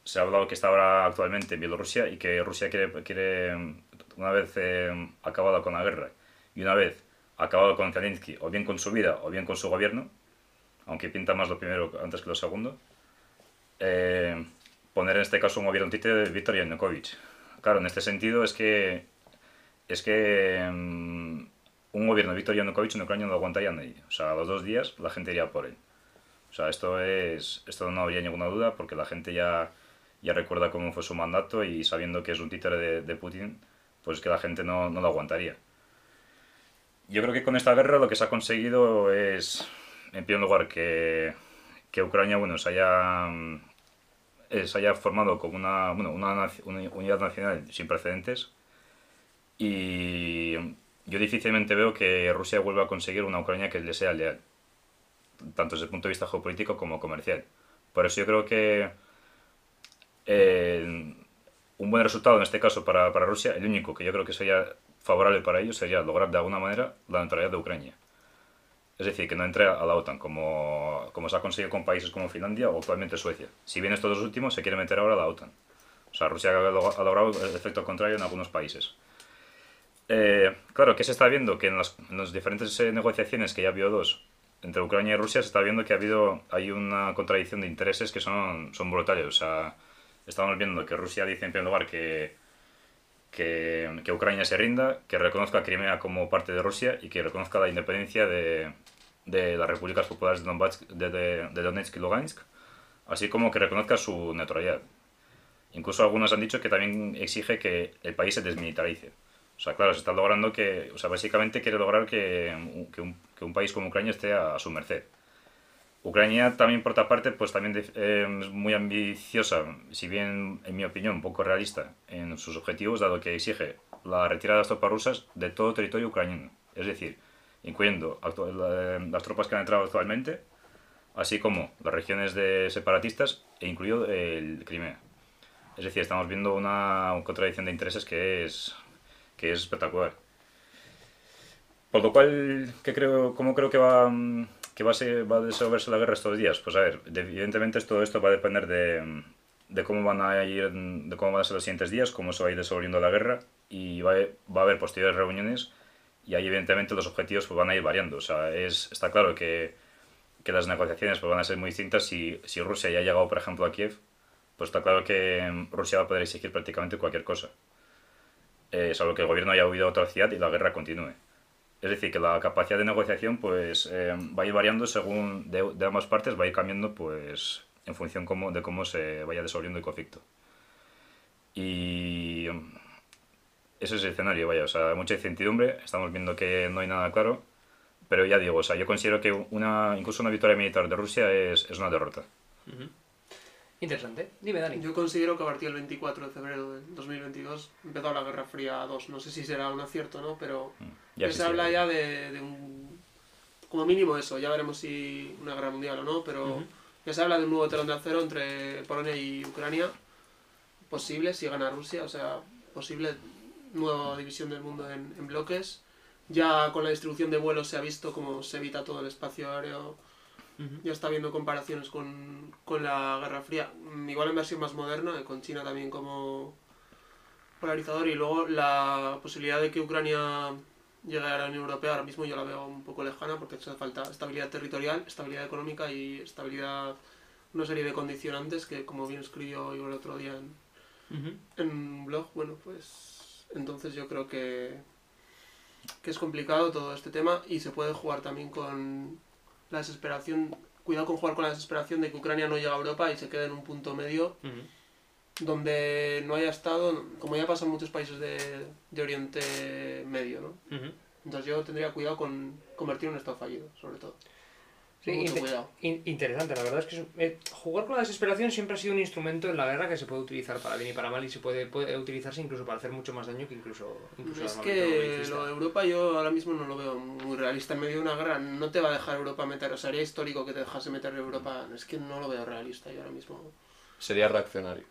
se ha hablado que está ahora actualmente en Bielorrusia y que Rusia quiere, quiere una vez eh, acabada con la guerra y una vez acabado con Zelensky, o bien con su vida o bien con su gobierno, aunque pinta más lo primero antes que lo segundo, eh, poner en este caso un gobierno títere de Viktor Yanukovych. Claro, en este sentido es que es que mm, un gobierno de Viktor Yanukovych en Ucrania no lo aguantaría nadie. O sea, a los dos días la gente iría por él. O sea, esto es esto no habría ninguna duda porque la gente ya ya recuerda cómo fue su mandato y sabiendo que es un títere de, de Putin, pues que la gente no, no lo aguantaría. Yo creo que con esta guerra lo que se ha conseguido es, en primer lugar, que, que Ucrania bueno, se, haya, mm, eh, se haya formado como una, unidad nacional sin precedentes y yo difícilmente veo que Rusia vuelva a conseguir una Ucrania que le sea leal, tanto desde el punto de vista geopolítico como comercial. Por eso yo creo que eh, un buen resultado en este caso para, para Rusia, el único que yo creo que sería favorable para ellos sería lograr de alguna manera la neutralidad de Ucrania. Es decir, que no entre a la OTAN como, como se ha conseguido con países como Finlandia o actualmente Suecia. Si bien estos dos últimos se quiere meter ahora a la OTAN. O sea, Rusia ha log- ha logrado el efecto contrario en algunos países. Eh, claro, ¿qué se está viendo? Que en las, en diferentes eh, negociaciones que ya habido dos entre Ucrania y Rusia se está viendo que ha habido hay una contradicción de intereses que son, son brutales. O sea, estamos viendo que Rusia dice en primer lugar que, que, que Ucrania se rinda, que reconozca a Crimea como parte de Rusia y que reconozca la independencia de, de las repúblicas populares de, Donbass, de, de- Donetsk y Lugansk, así como que reconozca su neutralidad. Incluso algunos han dicho que también exige que el país se desmilitarice. O sea, claro, se está logrando que, o sea, básicamente quiere lograr que, que, un, que un país como Ucrania esté a, a su merced. Ucrania también, por otra parte, pues también eh, es muy ambiciosa, si bien, en mi opinión, poco realista en sus objetivos, dado que exige la retirada de las tropas rusas de todo territorio ucraniano. Es decir, incluyendo la- las tropas que han entrado actualmente, así como las regiones de separatistas e incluido el Crimea. Es decir, estamos viendo una contradicción de intereses que es, que es espectacular. Por lo cual, ¿qué creo, ¿cómo creo que va, que va, a, ser- va a desenvolverse la guerra estos días? Pues a ver, de- evidentemente todo esto va a depender de, de cómo van a ir, de cómo van a ser los siguientes días, cómo se va a ir desenvolviendo la guerra y va a, va a haber posteriores reuniones y ahí evidentemente los objetivos pues, van a ir variando. O sea, es, está claro que, que las negociaciones pues, van a ser muy distintas si, si Rusia ya ha llegado, por ejemplo, a Kiev, pues está claro que mm, Rusia va a poder exigir prácticamente cualquier cosa. Eh, salvo que el gobierno haya huido a otra ciudad y la guerra continúe. Es decir, que la capacidad de negociación pues, eh, va a ir variando según de, ambas partes, va a ir cambiando pues, en función de cómo se vaya desenvolviendo el conflicto. Y mm, ese es el escenario, vaya, o sea, mucha incertidumbre, estamos viendo que no hay nada claro, pero ya digo, o sea, yo considero que una, incluso una victoria militar de Rusia es, es una derrota. Interesante. Dime, Dani. Yo considero que a partir del 24 de febrero del 2022 empezó la Guerra Fría 2. No sé si será un acierto o no, pero Ya ya se sí, habla ya. ya de, de un... Como mínimo eso, ya veremos si una guerra mundial o no, pero ya se habla de un nuevo telón de acero entre Polonia y Ucrania. Posible si gana Rusia, o sea, posible nueva división del mundo en, en bloques. Ya con la distribución de vuelos se ha visto cómo se evita todo el espacio aéreo ya está viendo comparaciones con, con la Guerra Fría, mm, igual en versión más moderna, eh, con China también como polarizador, y luego la posibilidad de que Ucrania llegue a la Unión Europea, ahora mismo yo la veo un poco lejana porque hace falta estabilidad territorial, estabilidad económica y estabilidad, una serie de condicionantes que, como bien escribió yo el otro día en, en un blog, bueno, pues entonces yo creo que, que es complicado todo este tema y se puede jugar también con la desesperación, cuidado con jugar con la desesperación de que Ucrania no llega a Europa y se quede en un punto medio donde no haya estado, como ya pasa en muchos países de, de Oriente Medio, ¿no? Entonces yo tendría cuidado con convertir en un estado fallido, sobre todo. Sí, Mucho inte- cuidado. in- interesante, la verdad es que es- eh, jugar con la desesperación siempre ha sido un instrumento en la guerra que se puede utilizar para bien y para mal y se puede, puede utilizarse incluso para hacer mucho más daño que incluso, incluso Es que lo de Europa yo ahora mismo no lo veo muy realista. En medio de una guerra no te va a dejar Europa meter, o sería histórico que te dejase meter Europa. Es que no lo veo realista yo ahora mismo. Sería reaccionario.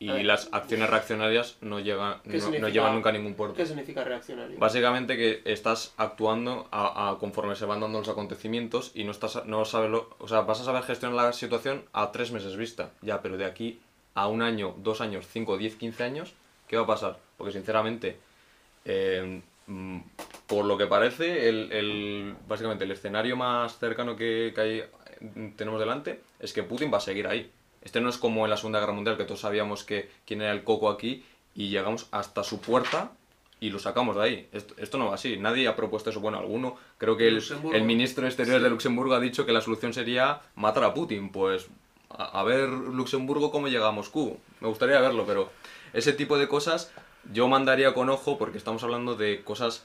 Y ver. las acciones reaccionarias no llegan, ¿Qué no, llevan nunca a ningún puerto. ¿Qué significa reaccionario? Básicamente que estás actuando a, a conforme se van dando los acontecimientos y no estás no sabes lo, o sea, vas a saber gestionar la situación a tres meses vista, ya, pero de aquí a un año, dos años, cinco, diez, quince años, ¿qué va a pasar? Porque sinceramente, eh, mm, por lo que parece, el, el- básicamente el escenario más cercano que, que hay, eh, tenemos delante es que Putin va a seguir ahí. Este no es como en la Segunda Guerra Mundial, que todos sabíamos que quién era el coco aquí y llegamos hasta su puerta y lo sacamos de ahí. Esto, esto no va así. Nadie ha propuesto eso. Bueno, alguno, creo que el, ministro de Exteriores Sí. de Luxemburgo ha dicho que la solución sería matar a Putin. Pues a, a ver Luxemburgo cómo llega a Moscú. Me gustaría verlo, pero ese tipo de cosas yo mandaría con ojo porque estamos hablando de cosas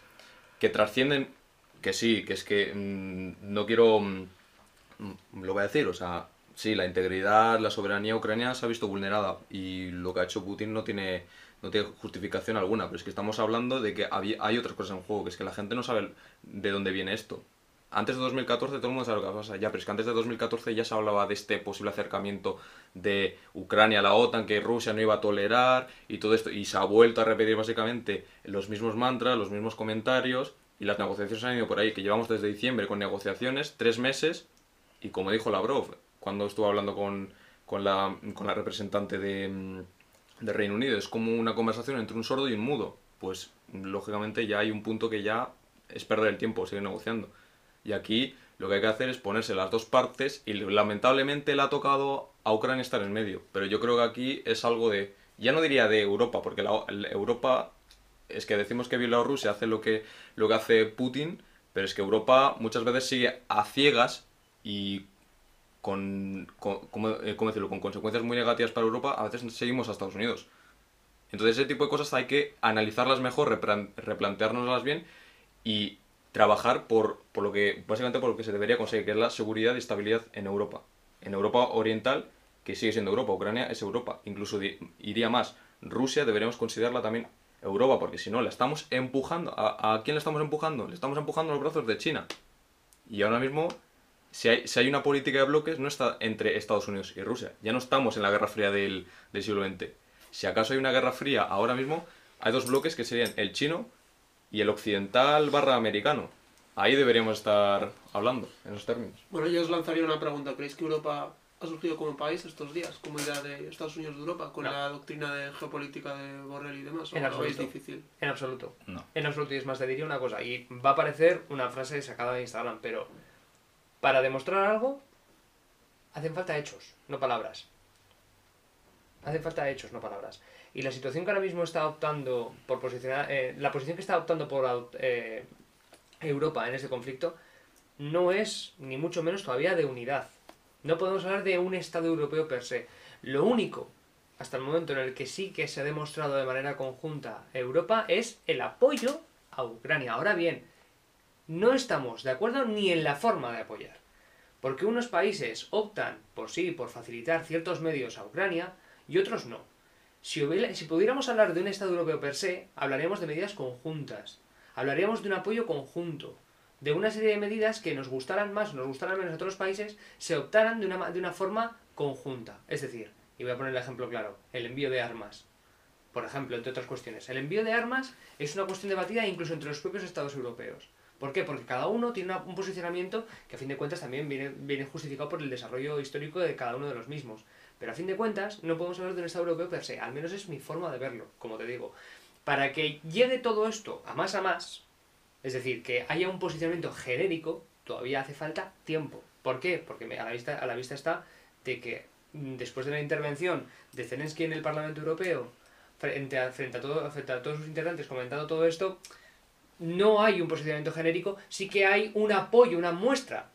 que trascienden, que sí, que es que mm, no quiero, mm, mm, lo voy a decir, o sea, sí, la integridad, la soberanía ucraniana se ha visto vulnerada y lo que ha hecho Putin no tiene, no tiene justificación alguna, pero es que estamos hablando de que hay otras cosas en juego, que es que la gente no sabe de dónde viene esto. Antes de 2014 todo el mundo sabe lo que pasa ya, pero es que antes de 2014 ya se hablaba de este posible acercamiento de Ucrania a la OTAN, que Rusia no iba a tolerar y todo esto, y se ha vuelto a repetir básicamente los mismos mantras, los mismos comentarios, y las negociaciones han ido por ahí, que llevamos desde diciembre con negociaciones, tres meses, y como dijo Lavrov, cuando estuvo hablando con, con, la, con la representante de, mm, de Reino Unido, es como una conversación entre un sordo y un mudo. Pues lógicamente ya hay un punto que ya es perder el tiempo, seguir negociando. Y aquí lo que hay que hacer es ponerse las dos partes y lamentablemente le ha tocado a Ucrania estar en medio. Pero yo creo que aquí es algo de, ya no diría de Europa, porque la, la- Europa es que decimos que Bielorrusia hace lo que, lo que hace Putin, pero es que Europa muchas veces sigue a ciegas y con, con, ¿cómo, eh, cómo decirlo? con consecuencias muy negativas para Europa, a veces seguimos a Estados Unidos. Entonces ese tipo de cosas hay que analizarlas mejor, replan- replanteárnoslas bien y trabajar por, por lo que, básicamente por lo que se debería conseguir, que es la seguridad y estabilidad en Europa. En Europa Oriental, que sigue siendo Europa, Ucrania es Europa. Incluso iría más, Rusia deberíamos considerarla también Europa, porque si no, la estamos empujando. ¿A, quién le estamos empujando? Le estamos empujando los brazos de China. Y ahora mismo, si hay, si hay una política de bloques, no está entre Estados Unidos y Rusia. Ya no estamos en la Guerra Fría del, del siglo XX. Si acaso hay una Guerra Fría ahora mismo, hay dos bloques que serían el chino y el occidental barra americano. Ahí deberíamos estar hablando, en esos términos. Bueno, yo os lanzaría una pregunta. ¿Creéis que Europa ha surgido como país estos días, como idea de Estados Unidos de Europa, con No. la doctrina de geopolítica de Borrell y demás? ¿O En lo absoluto. difícil? En absoluto. No. En absoluto, y es más, te diría una cosa, y va a parecer una frase sacada de Instagram, pero para demostrar algo hacen falta hechos, no palabras. Hacen falta hechos, no palabras. Y la situación que ahora mismo está optando por posicionar, eh, la posición que está optando por eh, Europa en este conflicto no es ni mucho menos todavía de unidad. No podemos hablar de un Estado europeo per se. Lo único, hasta el momento en el que sí que se ha demostrado de manera conjunta Europa, es el apoyo a Ucrania. Ahora bien, no estamos de acuerdo ni en la forma de apoyar. Porque unos países optan por sí, por facilitar ciertos medios a Ucrania y otros no. Si, pudiéramos hablar de un Estado europeo per se, hablaríamos de medidas conjuntas. Hablaríamos de un apoyo conjunto. De una serie de medidas que nos gustaran más o nos gustaran menos a otros países, se optaran de una, de una forma conjunta. Es decir, y voy a poner el ejemplo claro, el envío de armas. Por ejemplo, entre otras cuestiones. El envío de armas es una cuestión debatida incluso entre los propios Estados europeos. ¿Por qué? Porque cada uno tiene un posicionamiento que a fin de cuentas también viene, justificado por el desarrollo histórico de cada uno de los mismos. Pero a fin de cuentas no podemos hablar de un Estado europeo per se, al menos es mi forma de verlo, como te digo. Para que llegue todo esto a más a más, es decir, que haya un posicionamiento genérico, todavía hace falta tiempo. ¿Por qué? Porque a la vista, a la vista está de que mm, después de la intervención de Zelensky en el Parlamento Europeo, frente a, frente a, todo, frente a todos sus integrantes comentando todo esto, no hay un posicionamiento genérico, sí que hay un apoyo, una muestra,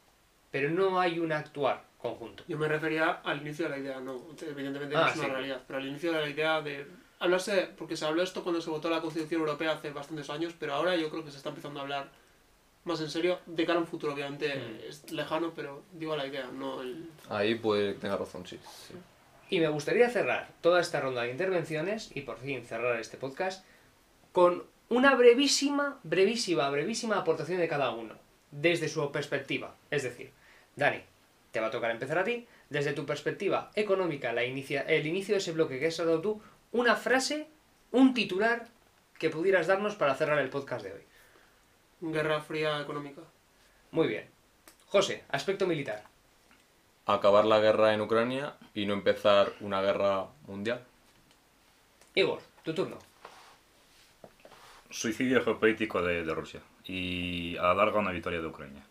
pero no hay un actuar conjunto. Yo me refería al inicio de la idea, no, evidentemente no Ah, es una realidad, pero al inicio de la idea de... Hablarse, porque se habló esto cuando se votó la Constitución Europea hace bastantes años, pero ahora yo creo que se está empezando a hablar más en serio, de cara a un futuro, obviamente Mm. es lejano, pero digo la idea, no el... Ahí puede que tenga razón, sí. sí. Y me gustaría cerrar toda esta ronda de intervenciones y por fin cerrar este podcast con una brevísima, brevísima, brevísima aportación de cada uno, desde su perspectiva. Es decir, Dani, te va a tocar empezar a ti. Desde tu perspectiva económica, la inicia, el inicio de ese bloque que has dado tú, una frase, un titular que pudieras darnos para cerrar el podcast de hoy. Guerra fría económica. Muy bien. José, aspecto militar. Acabar la guerra en Ucrania y no empezar una guerra mundial. Igor, tu turno. Suicidio geopolítico de, Rusia y a la larga una victoria de Ucrania.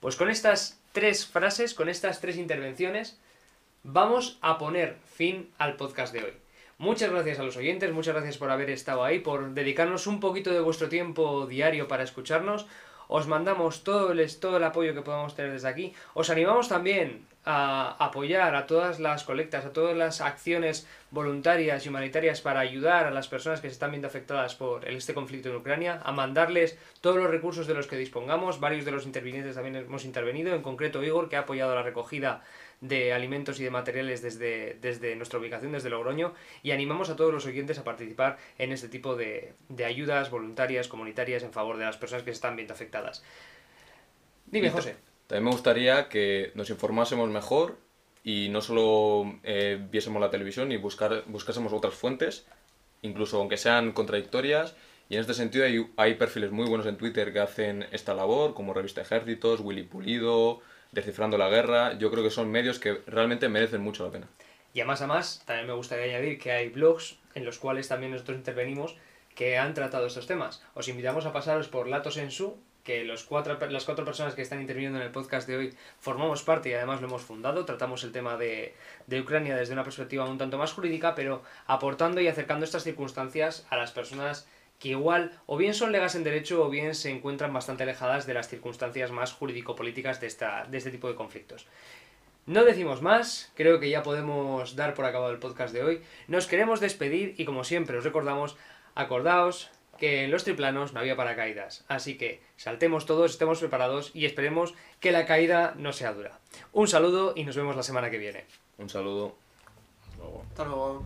Pues con estas tres frases, con estas tres intervenciones, vamos a poner fin al podcast de hoy. Muchas gracias a los oyentes, muchas gracias por haber estado ahí, por dedicarnos un poquito de vuestro tiempo diario para escucharnos. Os mandamos todo el, todo el apoyo que podamos tener desde aquí. Os animamos también a apoyar a todas las colectas, a todas las acciones voluntarias y humanitarias para ayudar a las personas que se están viendo afectadas por este conflicto en Ucrania, a mandarles todos los recursos de los que dispongamos. Varios de los intervinientes también hemos intervenido, en concreto Igor, que ha apoyado la recogida de alimentos y de materiales desde, desde nuestra ubicación, desde Logroño, y animamos a todos los oyentes a participar en este tipo de, de ayudas voluntarias, comunitarias, en favor de las personas que se están viendo afectadas. Dime, José. También me gustaría que nos informásemos mejor y no solo eh, viésemos la televisión y buscar, buscásemos otras fuentes, incluso aunque sean contradictorias. Y en este sentido hay, hay perfiles muy buenos en Twitter que hacen esta labor, como Revista Ejércitos, Willy Pulido, Descifrando la Guerra. Yo creo que son medios que realmente merecen mucho la pena. Y a más a más, también me gustaría añadir que hay blogs en los cuales también nosotros intervenimos que han tratado estos temas. Os invitamos a pasaros por Latos en Su, que los cuatro, las cuatro personas que están interviniendo en el podcast de hoy formamos parte y además lo hemos fundado. Tratamos el tema de, de Ucrania desde una perspectiva un tanto más jurídica, pero aportando y acercando estas circunstancias a las personas que igual o bien son legas en derecho o bien se encuentran bastante alejadas de las circunstancias más jurídico-políticas de, esta, de este tipo de conflictos. No decimos más, creo que ya podemos dar por acabado el podcast de hoy. Nos queremos despedir y como siempre os recordamos, acordaos que en los triplanos no había paracaídas. Así que saltemos todos, estemos preparados y esperemos que la caída no sea dura. Un saludo y nos vemos la semana que viene. Un saludo. Hasta luego.